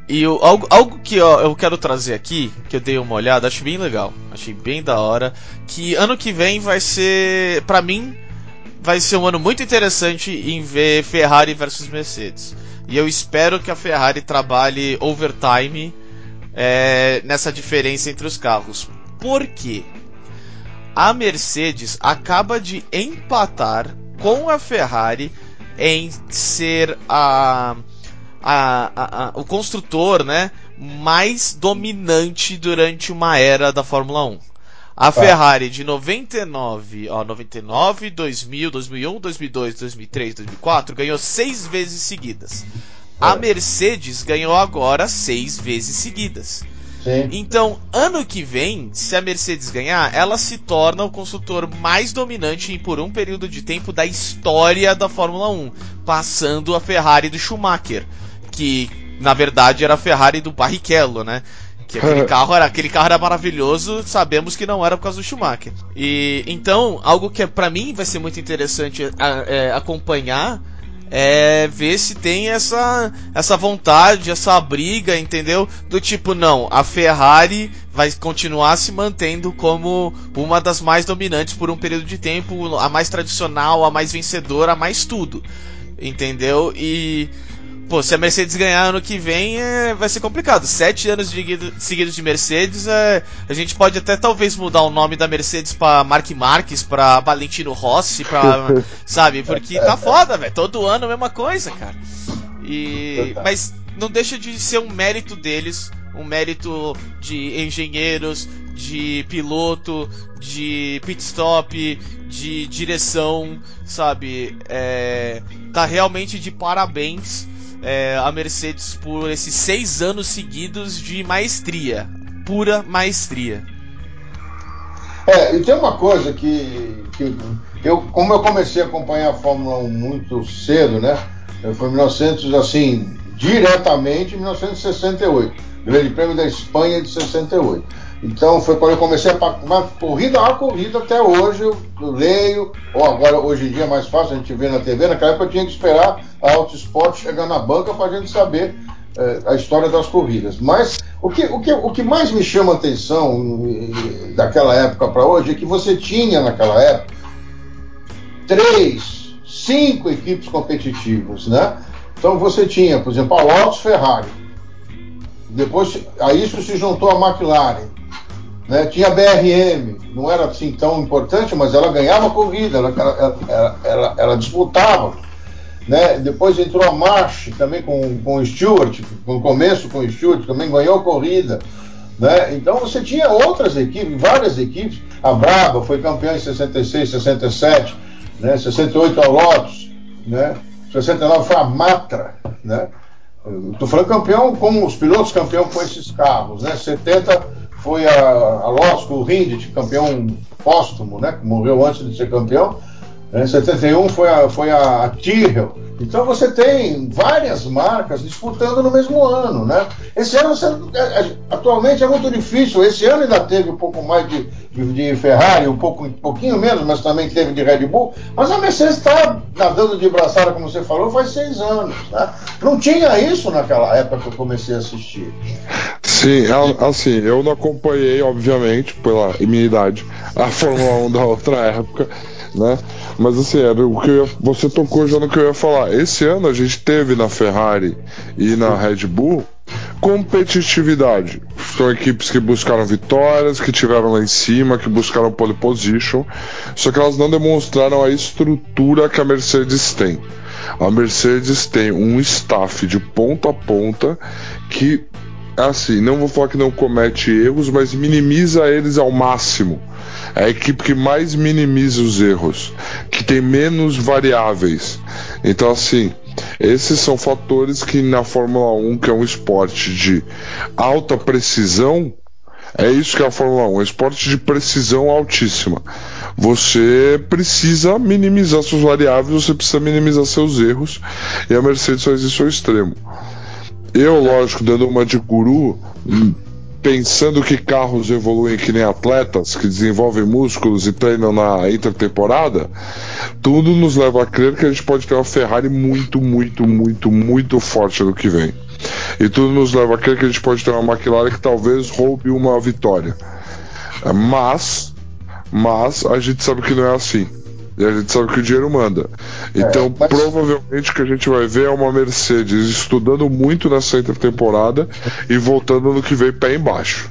e algo, algo que ó, eu quero trazer aqui, que eu dei uma olhada, acho bem legal, achei bem da hora, que ano que vem vai ser, para mim, vai ser um ano muito interessante em ver Ferrari versus Mercedes. E eu espero que a Ferrari trabalhe overtime é, nessa diferença entre os carros. Por quê? A Mercedes acaba de empatar com a Ferrari em ser a a, a, a, o construtor, né, mais dominante durante uma era da Fórmula 1. A Ferrari de 99, ó, 99, 2000, 2001, 2002, 2003, 2004 ganhou seis vezes seguidas. A é. Mercedes ganhou agora seis vezes seguidas. Sim. Então, ano que vem, se a Mercedes ganhar, ela se torna o construtor mais dominante por um período de tempo da história da Fórmula 1, passando a Ferrari do Schumacher que na verdade era a Ferrari do Barrichello, né? Que aquele carro era aquele carro era maravilhoso, sabemos que não era por causa do Schumacher. E então algo que é, para mim vai ser muito interessante é, acompanhar é ver se tem essa essa vontade, essa briga, entendeu? Do tipo não, a Ferrari vai continuar se mantendo como uma das mais dominantes por um período de tempo, a mais tradicional, a mais vencedora, a mais tudo. Entendeu? E Pô, se a Mercedes ganhar ano que vem, é, vai ser complicado. Sete anos de, seguidos de Mercedes, é, a gente pode até talvez mudar o nome da Mercedes pra Mark Marques, pra Valentino Rossi, pra. sabe? Porque tá foda, velho. Todo ano a mesma coisa, cara. E, mas não deixa de ser um mérito deles, um mérito de engenheiros, de piloto, de pit stop, de direção, sabe? É, tá realmente de parabéns é, a Mercedes por esses seis anos seguidos de maestria, pura maestria. É, e tem uma coisa que, que eu, como eu comecei a acompanhar a Fórmula 1 muito cedo, né? Foi em 1900, assim, diretamente em 1968, Grande Prêmio da Espanha de 68. Então foi quando eu comecei a corrida a corrida até hoje eu, leio, ou agora hoje em dia é mais fácil, a gente vê na TV, naquela época eu tinha que esperar a Auto Sport chegar na banca para a gente saber eh, a história das corridas. Mas o que, o, que, o que mais me chama a atenção daquela época para hoje é que você tinha naquela época três, cinco equipes competitivas, né? Então você tinha, por exemplo, a Lotus Ferrari. Depois a isso se juntou a McLaren. Né? Tinha BRM, não era assim tão importante, mas ela ganhava corrida, ela, ela, ela, ela disputava. Né? Depois entrou a March também com, com o Stewart, no começo com o Stewart, também ganhou corrida. Né? Então você tinha outras equipes, várias equipes. A Braba foi campeã em 66, 67, né? 68 a Lotus, né? 69 foi a Matra, né? Estou falando campeão com os pilotos campeão com esses carros, né? 70 foi a, a Losco, o Rindt, campeão póstumo, né? Que morreu antes de ser campeão. Em 71 foi a, foi a Tyrrell. Então você tem várias marcas disputando no mesmo ano, né? Esse ano, é, é, atualmente, é muito difícil. Esse ano ainda teve um pouco mais de, de, Ferrari, um, pouco, um pouquinho menos, mas também teve de Red Bull. Mas a Mercedes está nadando de braçada, como você falou, faz seis anos. Né? Não tinha isso naquela época que eu comecei a assistir. Sim, assim, eu não acompanhei, obviamente, pela minha idade, a Fórmula 1 da outra época, né? Mas assim, era o que ia, você tocou já no que eu ia falar. Esse ano a gente teve na Ferrari e na Red Bull competitividade. São equipes que buscaram vitórias, que tiveram lá em cima, que buscaram pole position, só que elas não demonstraram a estrutura que a Mercedes tem. A Mercedes tem um staff de ponta a ponta que, assim, não vou falar que não comete erros, mas minimiza eles ao máximo é a equipe que mais minimiza os erros, que tem menos variáveis. Então, assim, esses são fatores que na Fórmula 1, que é um esporte de alta precisão, é isso que é a Fórmula 1, é um esporte de precisão altíssima. Você precisa minimizar suas variáveis, você precisa minimizar seus erros, e a Mercedes faz isso ao extremo. Eu, lógico, dando uma de guru, pensando que carros evoluem que nem atletas, que desenvolvem músculos e treinam na intertemporada, tudo nos leva a crer que a gente pode ter uma Ferrari muito, muito, muito, muito forte no que vem. E tudo nos leva a crer que a gente pode ter uma McLaren que talvez roube uma vitória. Mas, mas a gente sabe que não é assim. E a gente sabe que o dinheiro manda. Então, é, mas... provavelmente o que a gente vai ver é uma Mercedes estudando muito nessa intertemporada e voltando no que vem pé embaixo.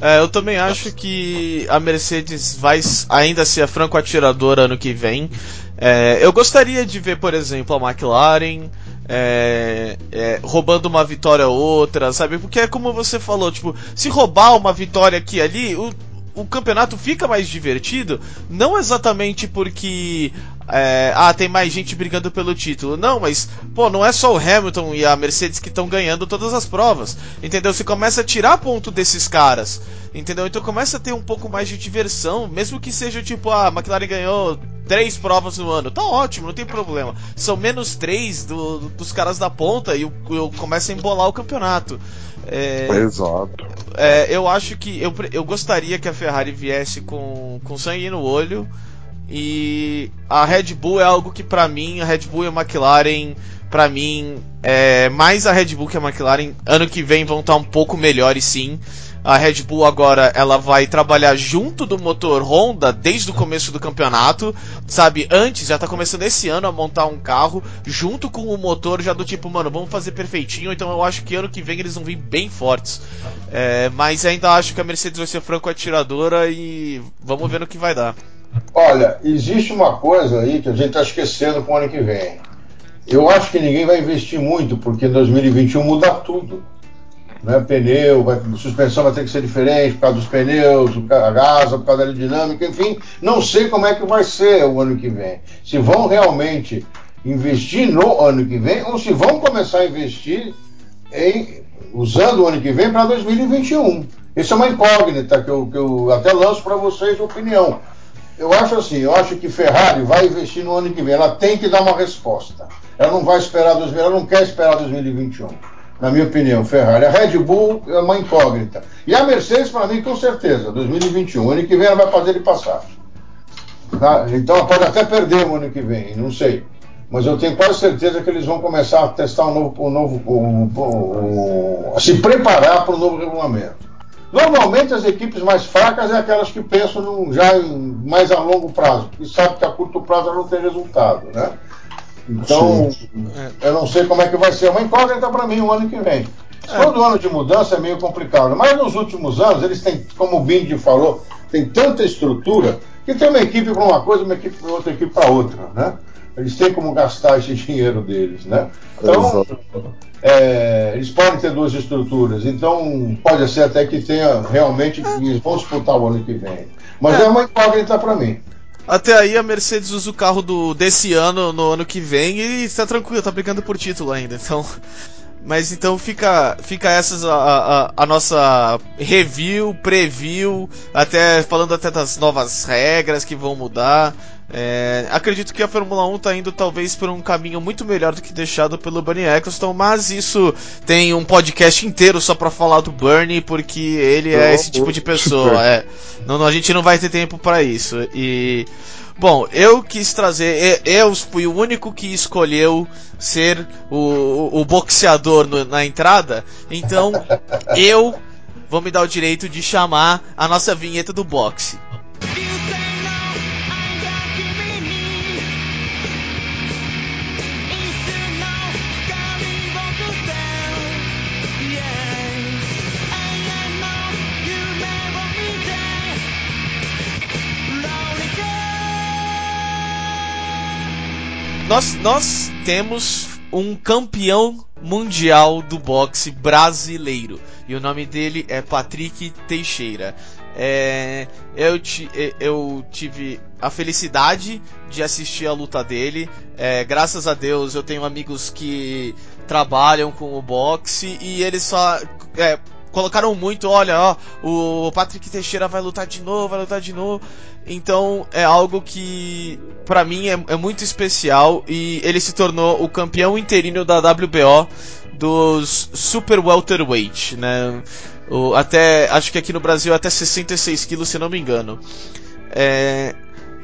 É, eu também acho que a Mercedes vai ainda ser a franco atiradora ano que vem. É, eu gostaria de ver, por exemplo, a McLaren é, é, roubando uma vitória ou outra, sabe? Porque é como você falou, tipo, se roubar uma vitória aqui e ali, o, o campeonato fica mais divertido, não exatamente porque é, ah, tem mais gente brigando pelo título. Não, mas, pô, não é só o Hamilton e a Mercedes que estão ganhando todas as provas. Entendeu? Você começa a tirar ponto desses caras. Entendeu? Então começa a ter um pouco mais de diversão. Mesmo que seja tipo, ah, a McLaren ganhou três provas no ano. Tá ótimo, não tem problema. São menos três do, dos caras da ponta e eu, começo a embolar o campeonato. É, Exato. É, eu acho que. Eu, eu gostaria que a Ferrari viesse com, com sangue no olho. E a Red Bull é algo que para mim, a Red Bull e a McLaren, para mim, é mais a Red Bull que a McLaren, ano que vem vão estar tá um pouco melhores sim. a Red Bull agora ela vai trabalhar junto do motor Honda desde o começo do campeonato, sabe? Antes, já tá começando esse ano a montar um carro junto com o motor já do tipo, mano, vamos fazer perfeitinho, então eu acho que ano que vem eles vão vir bem fortes. É, mas ainda acho que a Mercedes vai ser franco atiradora e vamos ver no que vai dar. Olha, existe uma coisa aí que a gente está esquecendo com o ano que vem. Eu acho que ninguém vai investir muito, porque em 2021 muda tudo. Né? Pneu, vai, suspensão vai ter que ser diferente por causa dos pneus, a gasa, por causa da aerodinâmica, enfim. Não sei como é que vai ser o ano que vem. Se vão realmente investir no ano que vem ou se vão começar a investir em, usando o ano que vem para 2021. Isso é uma incógnita que eu, que eu até lanço para vocês opinião. Eu acho assim, eu acho que Ferrari vai investir no ano que vem. Ela tem que dar uma resposta. Ela não vai esperar 2000, ela não quer esperar 2021. Na minha opinião, Ferrari. A Red Bull é uma incógnita. E a Mercedes, para mim, com certeza, 2021. Ano que vem ela vai fazer ele passar. Tá? Então ela pode até perder o ano que vem, não sei. Mas eu tenho quase certeza que eles vão começar a testar um novo. Um novo um, um, um, se preparar para o novo regulamento. Normalmente as equipes mais fracas é aquelas que pensam num, já em, mais a longo prazo, porque sabe que a curto prazo não tem resultado, né? Então, Sim. eu não sei como é que vai ser. Uma incógnita para mim o ano que vem. É. Todo ano de mudança é meio complicado, mas nos últimos anos eles têm, como o Bindi falou, tem tanta estrutura que tem uma equipe para uma coisa, uma equipe para outra equipe para outra, né? Eles têm como gastar esse dinheiro deles, né? Então, é, eles podem ter duas estruturas, então pode ser até que tenha realmente que eles vão disputar o ano que vem. Mas é, é uma incógnita para mim. Até aí a Mercedes usa o carro do, desse ano no ano que vem e está tranquilo, tá brigando por título ainda. Então, mas então fica fica essas a, a, a, nossa review, preview, até falando até das novas regras que vão mudar. É, acredito que a Fórmula 1 está indo talvez por um caminho muito melhor do que deixado pelo Bernie Eccleston, mas isso tem um podcast inteiro só para falar do Bernie, porque ele é esse tipo de pessoa. É, não, a gente não vai ter tempo para isso. E bom, eu quis trazer, eu fui o único que escolheu ser o, o boxeador no, na entrada, então eu vou me dar o direito de chamar a nossa vinheta do boxe. Nós, nós temos um campeão mundial do boxe brasileiro. E o nome dele é Patrick Teixeira. É, eu, eu, tive a felicidade de assistir a luta dele. É, graças a Deus eu tenho amigos que trabalham com o boxe e eles só é, colocaram muito, olha, ó, o Patrick Teixeira vai lutar de novo, vai lutar de novo. Então é algo que para mim é, é, muito especial e ele se tornou o campeão interino da WBO dos Super Welterweight, né? O, até acho que aqui no Brasil até 66 quilos, se não me engano. É,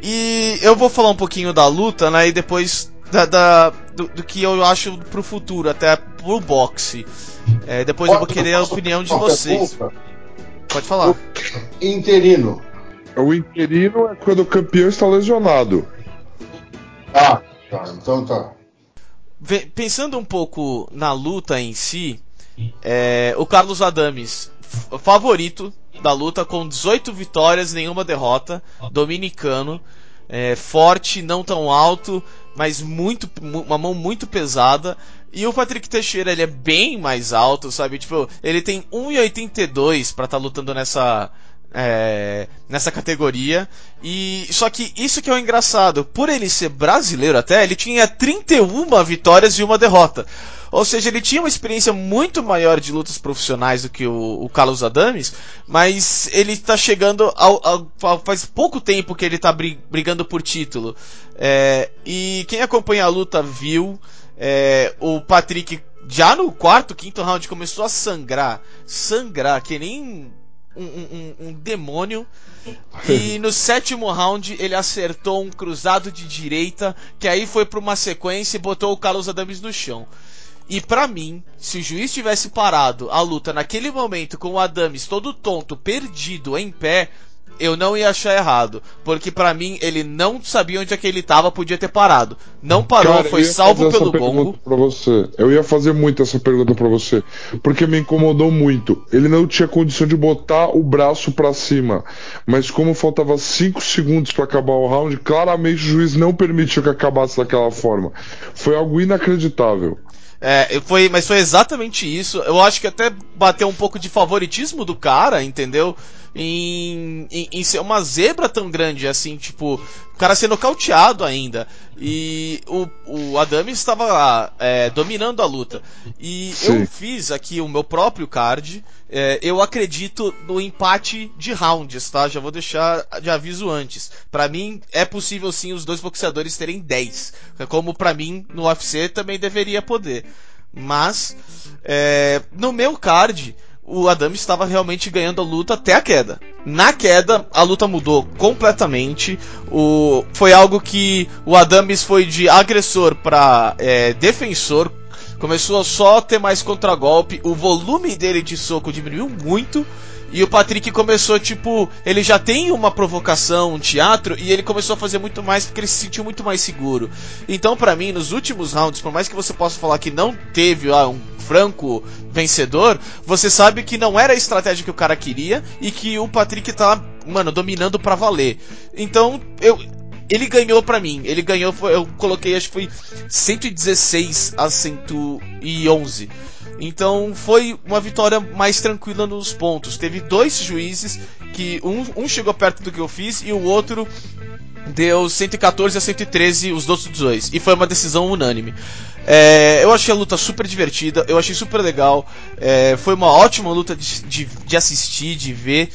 e eu vou falar um pouquinho da luta, né? E depois da, da do, do, que eu acho pro futuro, até pro boxe. É, depois eu vou querer a opinião de vocês. Pode falar. O interino. O interino é quando o campeão está lesionado. Ah, tá. Então tá. Pensando um pouco na luta em si, é, o Carlos Adames, favorito da luta, com 18 vitórias, nenhuma derrota, dominicano, é, forte, não tão alto, mas muito uma mão muito pesada. E o Patrick Teixeira, ele é bem mais alto, sabe? Tipo, ele tem 1,82 para estar tá lutando nessa é, nessa categoria. E só que isso que é o engraçado, por ele ser brasileiro até, ele tinha 31 vitórias e uma derrota. Ou seja, ele tinha uma experiência muito maior de lutas profissionais do que o, o Carlos Adames, mas ele está chegando ao, ao, faz pouco tempo que ele está brigando por título. É, e quem acompanha a luta viu é, o Patrick já no quarto, quinto round começou a sangrar, sangrar que nem um, um, um demônio. E no sétimo round ele acertou um cruzado de direita, que aí foi para uma sequência e botou o Carlos Adames no chão. E para mim, se o juiz tivesse parado a luta naquele momento com o Adams todo tonto, perdido, em pé, eu não ia achar errado. Porque para mim, ele não sabia onde é que ele tava, podia ter parado. Não parou, Cara, foi salvo pelo gongo. Pra você. Eu ia fazer muito essa pergunta para você. Porque me incomodou muito. Ele não tinha condição de botar o braço para cima. Mas como faltava 5 segundos para acabar o round, claramente o juiz não permitiu que acabasse daquela forma. Foi algo inacreditável. É, foi, mas foi exatamente isso. Eu acho que até bateu um pouco de favoritismo do cara, entendeu? Em, em, em, ser uma zebra tão grande assim, tipo, o cara sendo nocauteado ainda. E o, o Adami estava é, dominando a luta. E Sim. eu fiz aqui o meu próprio card. É, eu acredito no empate de rounds, tá? Já vou deixar de aviso antes. Para mim, é possível sim os dois boxeadores terem 10. Como para mim, no UFC também deveria poder. Mas, é, no meu card, o Adam estava realmente ganhando a luta até a queda. Na queda, a luta mudou completamente. O, foi algo que o Adames foi de agressor para é, defensor começou a só ter mais contragolpe, o volume dele de soco diminuiu muito. E o Patrick começou, tipo, ele já tem uma provocação, um teatro, e ele começou a fazer muito mais porque ele se sentiu muito mais seguro. Então, para mim, nos últimos rounds, por mais que você possa falar que não teve ah, um franco vencedor, você sabe que não era a estratégia que o cara queria e que o Patrick tá, mano, dominando para valer. Então, eu, ele ganhou para mim. Ele ganhou, eu coloquei, acho que foi 116 a 111. Então foi uma vitória mais tranquila nos pontos. Teve dois juízes que um, um chegou perto do que eu fiz e o outro deu 114 a 113 os outros dois. E foi uma decisão unânime. É, eu achei a luta super divertida, eu achei super legal. É, foi uma ótima luta de, de, de assistir, de ver.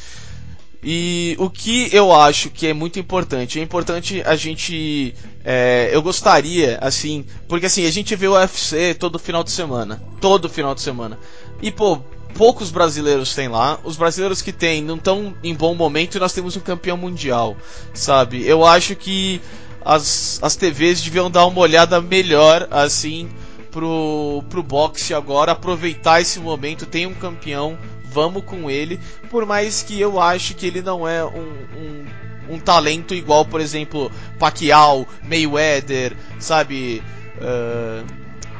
E o que eu acho que é muito importante, é importante a gente. É, eu gostaria, assim, porque assim, a gente vê o UFC todo final de semana. Todo final de semana. E, pô, poucos brasileiros tem lá. Os brasileiros que tem não estão em bom momento e nós temos um campeão mundial, sabe? Eu acho que as, as TVs deviam dar uma olhada melhor, assim, pro, pro boxe agora, aproveitar esse momento, tem um campeão vamos com ele, por mais que eu acho que ele não é um, um, um talento igual, por exemplo, Pacquiao, Mayweather, sabe? Uh...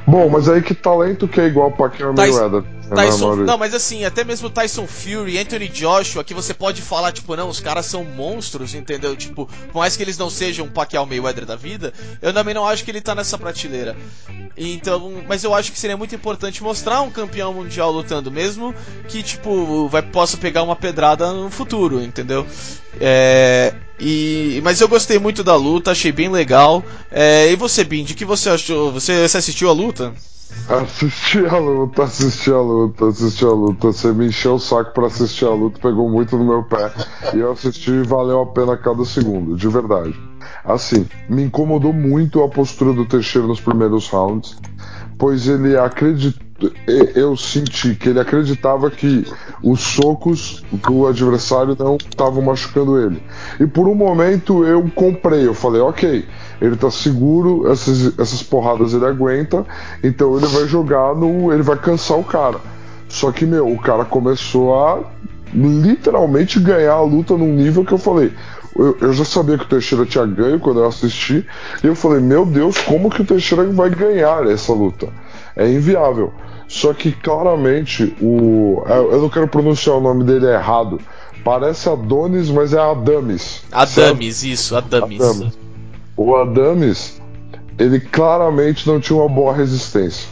Bom, mas aí que talento que é igual Pacquiao e Mayweather? Tyson, não, mas assim, até mesmo Tyson Fury, Anthony Joshua, que você pode falar, tipo, não, os caras são monstros, entendeu? Tipo, por mais que eles não sejam um Pacquiao Mayweather da vida, eu também não acho que ele tá nessa prateleira. Então, mas eu acho que seria muito importante mostrar um campeão mundial lutando, mesmo que, tipo, vai, possa pegar uma pedrada no futuro, entendeu? É, e, mas eu gostei muito da luta, achei bem legal. É, e você, Bindi, o que você achou? Você, você assistiu a luta? Assisti a luta, assisti a luta, assisti a luta. Você me encheu o saco para assistir a luta, pegou muito no meu pé. E eu assisti e valeu a pena cada segundo, de verdade. Assim, me incomodou muito a postura do Teixeira nos primeiros rounds, pois ele acreditou. Eu senti que ele acreditava que os socos do adversário não estavam machucando ele. E por um momento eu comprei, eu falei, ok, ele tá seguro, essas, essas porradas ele aguenta, então ele vai jogar no. ele vai cansar o cara. Só que, meu, o cara começou a literalmente ganhar a luta num nível que eu falei. Eu, eu, já sabia que o Teixeira tinha ganho quando eu assisti, e eu falei, meu Deus, como que o Teixeira vai ganhar essa luta? É inviável. Só que claramente o. Eu não quero pronunciar o nome dele errado. Parece Adonis, mas é Adames. Adames, certo? isso, Adames. Adames. O Adames, ele claramente não tinha uma boa resistência.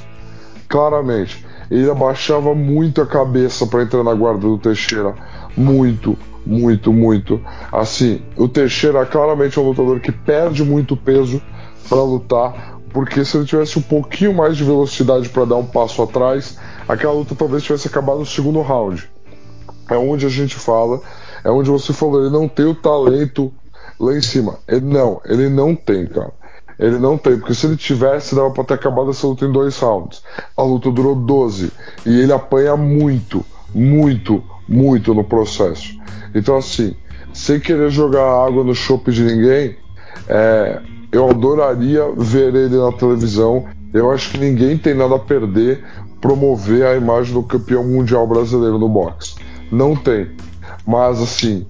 Claramente. Ele abaixava muito a cabeça para entrar na guarda do Teixeira. Muito, muito, muito. Assim, o Teixeira claramente é um lutador que perde muito peso para lutar, porque se ele tivesse um pouquinho mais de velocidade para dar um passo atrás, aquela luta talvez tivesse acabado no segundo round. É onde a gente fala, é onde você falou, ele não tem o talento lá em cima. Ele não, ele não tem, cara. Ele não tem, porque se ele tivesse, dava pra ter acabado essa luta em dois rounds. A luta durou 12 e ele apanha muito, muito, muito no processo. Então, assim, sem querer jogar água no chope de ninguém, é, eu adoraria ver ele na televisão. Eu acho que ninguém tem nada a perder promover a imagem do campeão mundial brasileiro no boxe. Não tem. Mas assim,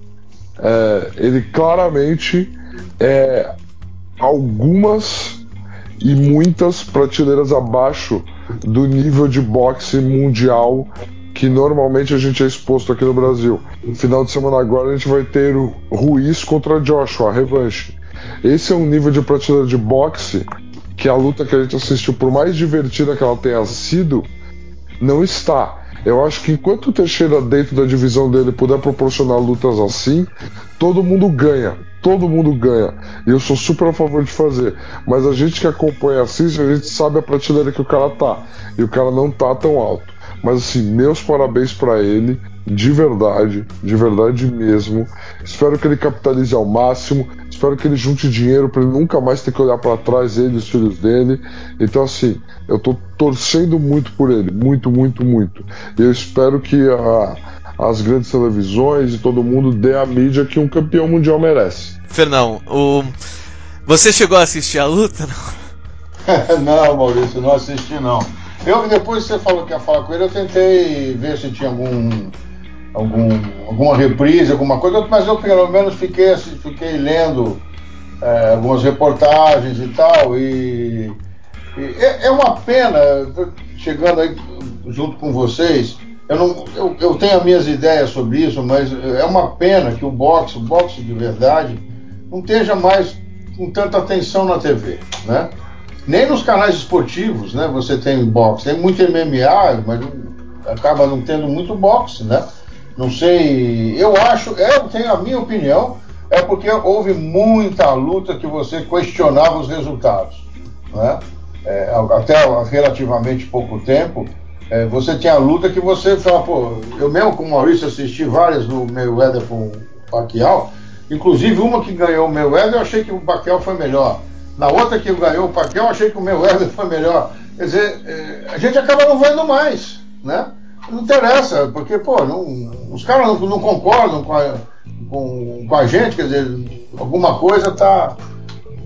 é, ele claramente é algumas e muitas prateleiras abaixo do nível de boxe mundial que normalmente a gente é exposto aqui no Brasil. No final de semana agora a gente vai ter o Ruiz contra Joshua, a revanche. Esse é um nível de prateleira de boxe que a luta que a gente assistiu, por mais divertida que ela tenha sido, não está. Eu acho que enquanto o Teixeira, dentro da divisão dele, puder proporcionar lutas assim, todo mundo ganha. Todo mundo ganha. E eu sou super a favor de fazer. Mas a gente que acompanha assiste, a gente sabe a prateleira que o cara tá. E o cara não tá tão alto. Mas assim, meus parabéns para ele, de verdade, de verdade mesmo. Espero que ele capitalize ao máximo. Espero que ele junte dinheiro para ele nunca mais ter que olhar para trás ele e os filhos dele. Então assim, eu tô torcendo muito por ele, muito, muito, muito. E eu espero que a, as grandes televisões e todo mundo dê a mídia que um campeão mundial merece. Fernão, o você chegou a assistir a luta? Não, não Maurício, não assisti não. Eu, depois que você falou que ia falar com ele, eu tentei ver se tinha algum, algum, alguma reprise, alguma coisa, mas eu pelo menos fiquei, fiquei lendo é, algumas reportagens e tal, e, e é, é, uma pena, chegando aí junto com vocês, eu, não, eu, eu tenho as minhas ideias sobre isso, mas é uma pena que o boxe, o boxe de verdade, não esteja mais com tanta atenção na TV, né? Nem nos canais esportivos, né? Você tem boxe, tem muito MMA, mas acaba não tendo muito boxe, né? Não sei, eu acho, eu tenho a minha opinião, é porque houve muita luta que você questionava os resultados, né? É, até relativamente pouco tempo, é, você tinha a luta que você fala, pô, eu mesmo com o Maurício assisti várias do Mayweather com o Pacquiao, inclusive uma que ganhou o Mayweather, eu achei que o Pacquiao foi melhor. Na outra que ganhou o Pacquiao, achei que o meu Wesley foi melhor. Quer dizer, é, a gente acaba não vendo mais, né? Não interessa, porque, pô, não, os caras não, não, concordam com a, com, com a gente, quer dizer, alguma coisa tá...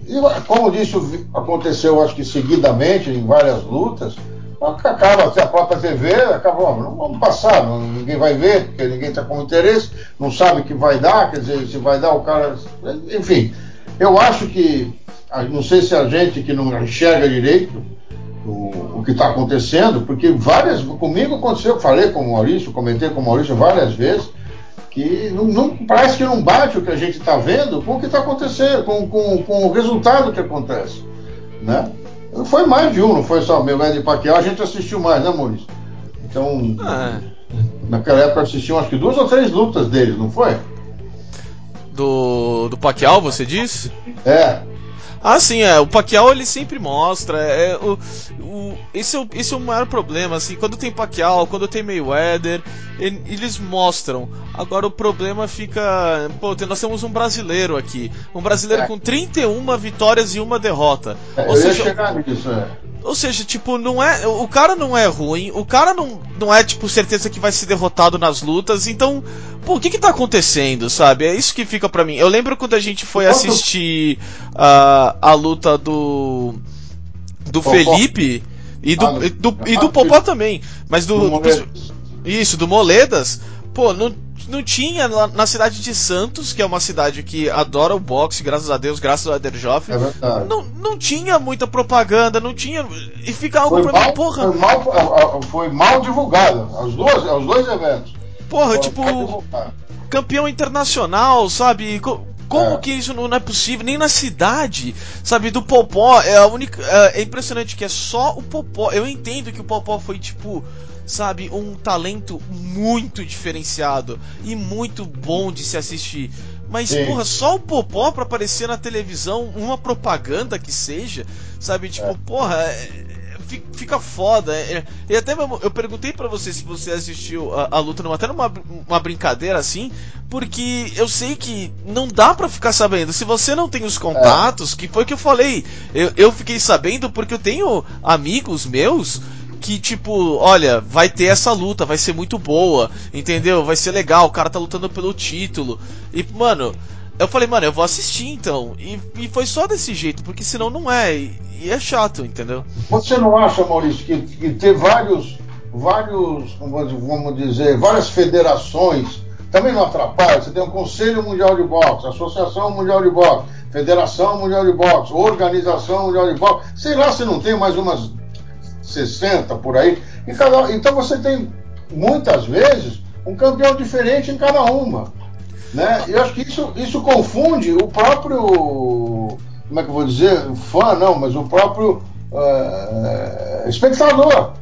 E, como disse, aconteceu, acho que seguidamente, em várias lutas, acaba a própria TV, acaba, não vamos passar, não, ninguém vai ver, porque ninguém está com interesse, não sabe o que vai dar, quer dizer, se vai dar o cara. Enfim, eu acho que não sei se a gente que não enxerga direito o, o que está acontecendo, porque várias, comigo aconteceu, falei com o Maurício, comentei com o Maurício várias vezes, que não, não parece que não bate o que a gente está vendo com o que está acontecendo, com, com, com o resultado que acontece. Né? Foi mais de um, não foi só o meu de Paquial, a gente assistiu mais, né, Maurício? Então, ah. naquela época assistiam acho que duas ou três lutas deles, não foi? Do, do Paquial, você disse? É. Ah, sim, é. O Pacquiao ele sempre mostra. É, o, o, esse, é o, esse é o maior problema, assim. Quando tem Pacquiao, quando tem Mayweather, eles mostram. Agora o problema fica. Pô, nós temos um brasileiro aqui. Um brasileiro é. com 31 vitórias e uma derrota. É, Ou seja, nisso, é. Ou seja, tipo, não é. O cara não é ruim, o cara não, não é, tipo, certeza que vai ser derrotado nas lutas, então. Pô, o que que tá acontecendo, sabe? É isso que fica pra mim. Eu lembro quando a gente foi assistir uh, a luta do. Do Popó. Felipe e do, ah, e do, e do Popó também. Mas do. do isso, do Moledas. Pô, não não tinha na cidade de Santos, que é uma cidade que adora o boxe, graças a Deus, graças ao Eder Joffre. É não, não tinha muita propaganda, não tinha. E fica algo foi pra mal, mim, porra. Foi mal, foi mal divulgado, os dois, os dois eventos. Porra, tipo. Campeão internacional, sabe? Como é. que isso não é possível? Nem na cidade, sabe? Do Popó é a única. É, é impressionante que é só o Popó. Eu entendo que o Popó foi tipo sabe, um talento muito diferenciado e muito bom de se assistir. Mas, Sim. porra, só o Popó pra aparecer na televisão, uma propaganda que seja, sabe? Tipo, é. porra, é, fica foda. É, e até mesmo, eu perguntei para você se você assistiu a, a luta numa, até numa uma brincadeira assim, porque eu sei que não dá para ficar sabendo. Se você não tem os contatos, é. que foi que eu falei, eu, eu fiquei sabendo porque eu tenho amigos meus que, tipo, olha, vai ter essa luta, vai ser muito boa, entendeu? Vai ser legal, o cara tá lutando pelo título. E, mano, eu falei, mano, eu vou assistir então. E, e foi só desse jeito, porque senão não é. E, é chato, entendeu? Você não acha, Maurício, que, que ter vários, vários, vamos dizer, várias federações também não atrapalha? Você tem o Conselho Mundial de Boxe, Associação Mundial de Boxe, Federação Mundial de Boxe, Organização Mundial de Boxe, sei lá se não tem mais umas 60 por aí. Cada, então você tem, muitas vezes, um campeão diferente em cada uma. Né? Eu acho que isso, isso confunde o próprio, como é que eu vou dizer, fã não, mas o próprio uh, espectador.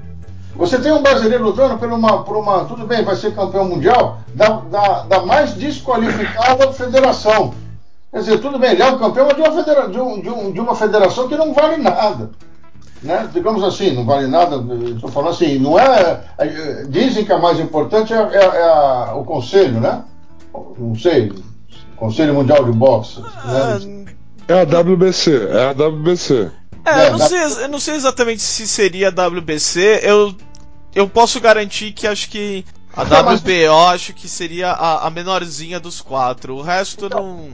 Você tem um brasileiro lutando por uma, por uma. Tudo bem, vai ser campeão mundial da, da, da mais desqualificada federação. Quer dizer, tudo bem, ele é um campeão de uma, federa de, um, de, um, de uma federação que não vale nada. Né? Digamos assim, não vale nada. Estou falando assim, não é. Dizem que a mais importante é, é, é a, o conselho, né? Não sei. Conselho Mundial de Boxe. Né? É a WBC, é a WBC. É, eu não, sei, eu não sei exatamente se seria a WBC. Eu, eu posso garantir que acho que a WBO acho que seria a, a menorzinha dos quatro. O resto então, não.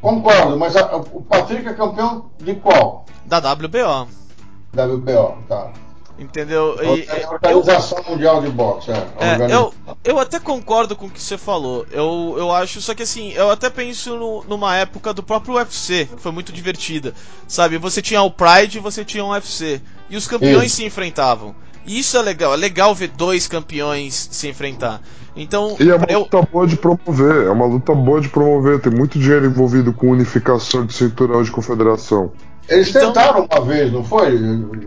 Concordo, mas a, o Patrick é campeão de qual? Da WBO. WBO, tá. Entendeu? E, é a Organização eu, Mundial de Boxe, é. é eu, eu até concordo com o que você falou. Eu, eu acho, só que assim, eu até penso no, numa época do próprio UFC, que foi muito divertida. Sabe, você tinha o Pride e você tinha o UFC. E os campeões Isso. se enfrentavam. E isso é legal, é legal ver dois campeões se enfrentar. Então, e é uma eu... luta boa de promover, é uma luta boa de promover, tem muito dinheiro envolvido com unificação de cinturão de confederação. Eles então, tentaram uma vez, não foi?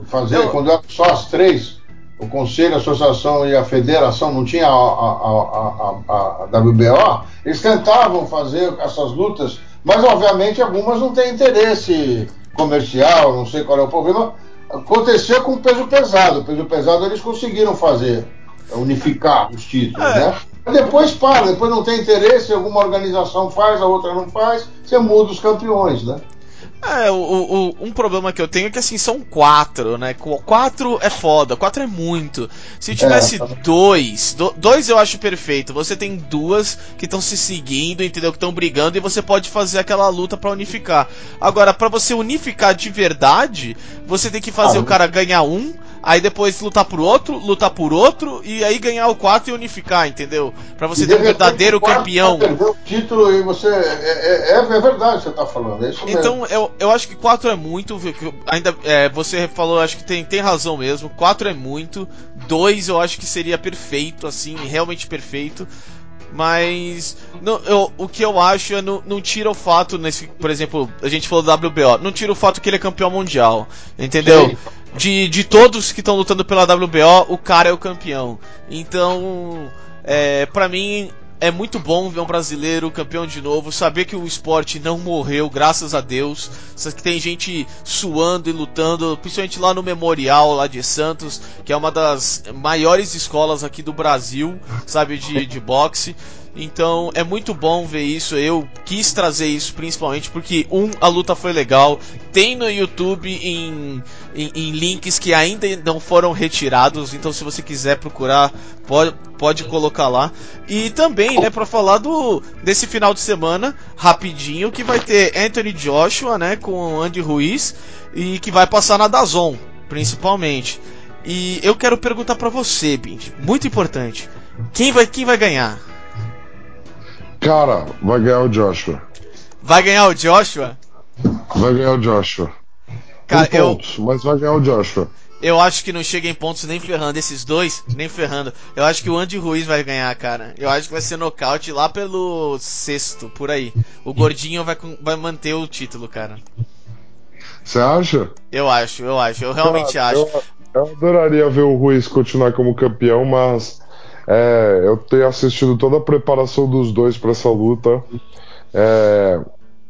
Fazer, eu... quando eram só as três, o Conselho, a Associação e a Federação, não tinha a, a, a, a, WBO, eles tentavam fazer essas lutas, mas obviamente algumas não têm interesse comercial, não sei qual é o problema. Aconteceu com o peso pesado. O peso pesado eles conseguiram fazer, unificar os títulos, é. né? Mas depois para, depois não tem interesse, alguma organização faz, a outra não faz, você muda os campeões, né? É, o, o, um problema que eu tenho é que assim, são quatro, né? Quatro é foda, quatro é muito. Se tivesse é. dois, do, dois eu acho perfeito. Você tem duas que estão se seguindo, entendeu? Que estão brigando e você pode fazer aquela luta para unificar. Agora, para você unificar de verdade, você tem que fazer ah, o cara ganhar um, aí depois lutar por outro, lutar por outro, e aí ganhar o 4 e unificar, entendeu? Para você ter um verdadeiro campeão. o título e você. É, é, é, é verdade você tá falando, é isso mesmo. Então, eu, eu acho que 4 é muito. Ainda é, você falou, acho que tem, tem razão mesmo. 4 é muito. 2 eu acho que seria perfeito, assim, realmente perfeito. Mas não, eu, o que eu acho é não, não tira o fato, nesse, por exemplo, a gente falou do WBO, não tira o fato que ele é campeão mundial. Entendeu? Sim de, de todos que estão lutando pela WBO, o cara é o campeão. Então, é, para mim é muito bom ver um brasileiro campeão de novo, saber que o esporte não morreu, graças a Deus. Que tem gente suando e lutando, principalmente lá no Memorial, lá de Santos, que é uma das maiores escolas aqui do Brasil, sabe, de, de boxe. Então é muito bom ver isso. Eu quis trazer isso principalmente porque, um, a luta foi legal. Tem no YouTube em, em, em, links que ainda não foram retirados. Então, se você quiser procurar, pode, pode colocar lá. E também, né, para falar do desse final de semana, rapidinho, que vai ter Anthony Joshua, né, com Andy Ruiz e que vai passar na Dazon, principalmente. E eu quero perguntar para você, Bint, muito importante. Quem vai, quem vai ganhar? Cara, vai ganhar o Joshua. Vai ganhar o Joshua? Vai ganhar o Joshua. Cara, pontos, eu... mas vai ganhar o Joshua. Eu acho que não chega em pontos nem ferrando. Esses dois, nem ferrando. Eu acho que o Andy Ruiz vai ganhar, cara. Eu acho que vai ser nocaute lá pelo sexto, por aí. O Gordinho vai, vai manter o título, cara. Você acha? Eu acho, eu acho. Eu realmente cara, acho. Eu, eu adoraria ver o Ruiz continuar como campeão, mas é, eu tenho assistido toda a preparação dos dois para essa luta. É,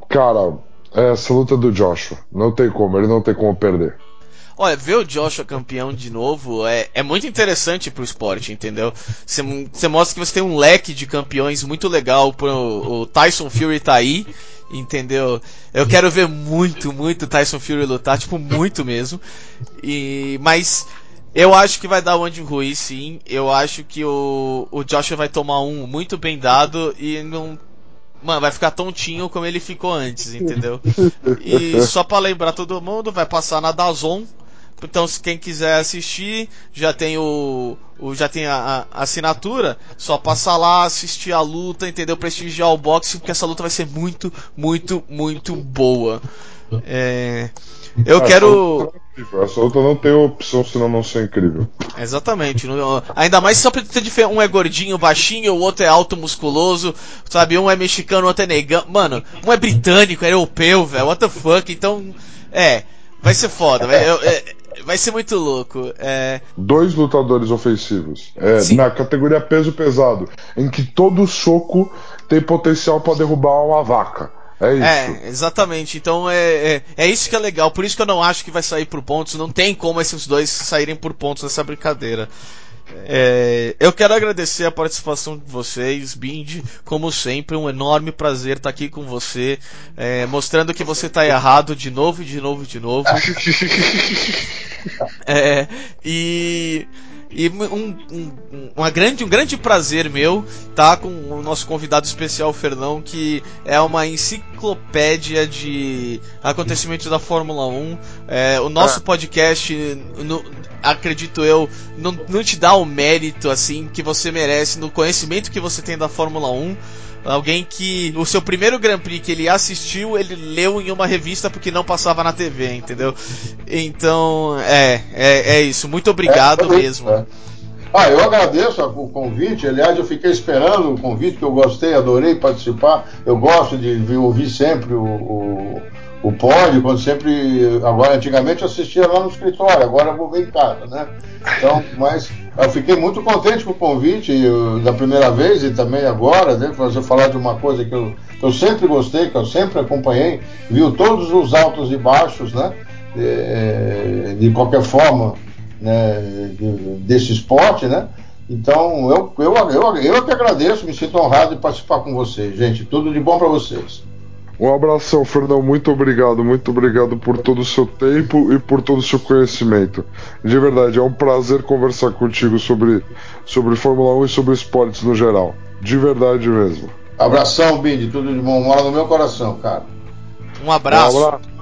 cara, é essa luta do Joshua, não tem como, ele não tem como perder. Olha, ver o Joshua campeão de novo é, é muito interessante pro esporte, entendeu? Você mostra que você tem um leque de campeões muito legal. Pro, o Tyson Fury tá aí, entendeu? Eu quero ver muito, muito Tyson Fury lutar, tipo, muito mesmo. E, mas eu acho que vai dar o Andy Ruiz, sim. Eu acho que o, o Joshua vai tomar um muito bem dado e não. mano, vai ficar tontinho como ele ficou antes, entendeu? E só para lembrar todo mundo, vai passar na Dazon. Então, se quem quiser assistir, já tem o, o já tem a, a, assinatura, só passar lá, assistir a luta, entendeu? Prestigiar o boxe, porque essa luta vai ser muito, muito, muito boa. É, eu Ah, quero. Essa luta não tem opção senão não ser incrível. Exatamente. Ainda mais só pra ter um é gordinho, baixinho, o outro é alto, musculoso, sabe? Um é mexicano, o outro é negão. Mano, um é britânico, é europeu, velho. What the fuck? Então, é. Vai ser foda. Vai, eu- é, vai ser muito louco. É, Dois lutadores ofensivos. É, na categoria peso pesado, em que todo soco tem potencial para derrubar uma vaca. É isso. É, exatamente. Então é, é, é isso que é legal. Por isso que eu não acho que vai sair por pontos. Não tem como esses dois saírem por pontos nessa brincadeira. É, eu quero agradecer a participação de vocês, Bindi. Como sempre, um enorme prazer estar aqui com você, é, mostrando que você está errado de novo, e de novo, e de novo. É, e e um, um, uma grande, um grande prazer meu tá com o nosso convidado especial, Fernão, que é uma enciclopédia de acontecimentos da Fórmula 1. É, o nosso podcast, no- acredito eu, não, não te dá o mérito assim que você merece no conhecimento que você tem da Fórmula 1. Alguém que o seu primeiro Grand Prix que ele assistiu, ele leu em uma revista porque não passava na TV, entendeu? Então, é, é, é isso. Muito obrigado É, mesmo. é. Ah, eu agradeço o convite. Aliás, eu fiquei esperando o convite, que eu gostei, adorei participar. Eu gosto de vi- ouvir sempre o, o, o pódio, quando sempre. Agora, antigamente eu assistia lá no escritório, agora eu vou ver em casa, né? Então, mas eu fiquei muito contente com o convite eu, da primeira vez e também agora, né? Fazer falar de uma coisa que eu, eu sempre gostei, que eu sempre acompanhei, viu todos os altos e baixos, né? É, de qualquer forma, né, de- desse esporte, né? Então eu, eu, eu, eu que agradeço, me sinto honrado de participar com vocês, gente. Tudo de bom para vocês. Um abração, Fernão. Muito obrigado. Muito obrigado por todo o seu tempo e por todo o seu conhecimento. De verdade, é um prazer conversar contigo sobre, sobre Fórmula 1 e sobre esportes no geral. De verdade mesmo. Abração, Bindi, tudo de bom. Mora no meu coração, cara. Um abraço. Um abraço.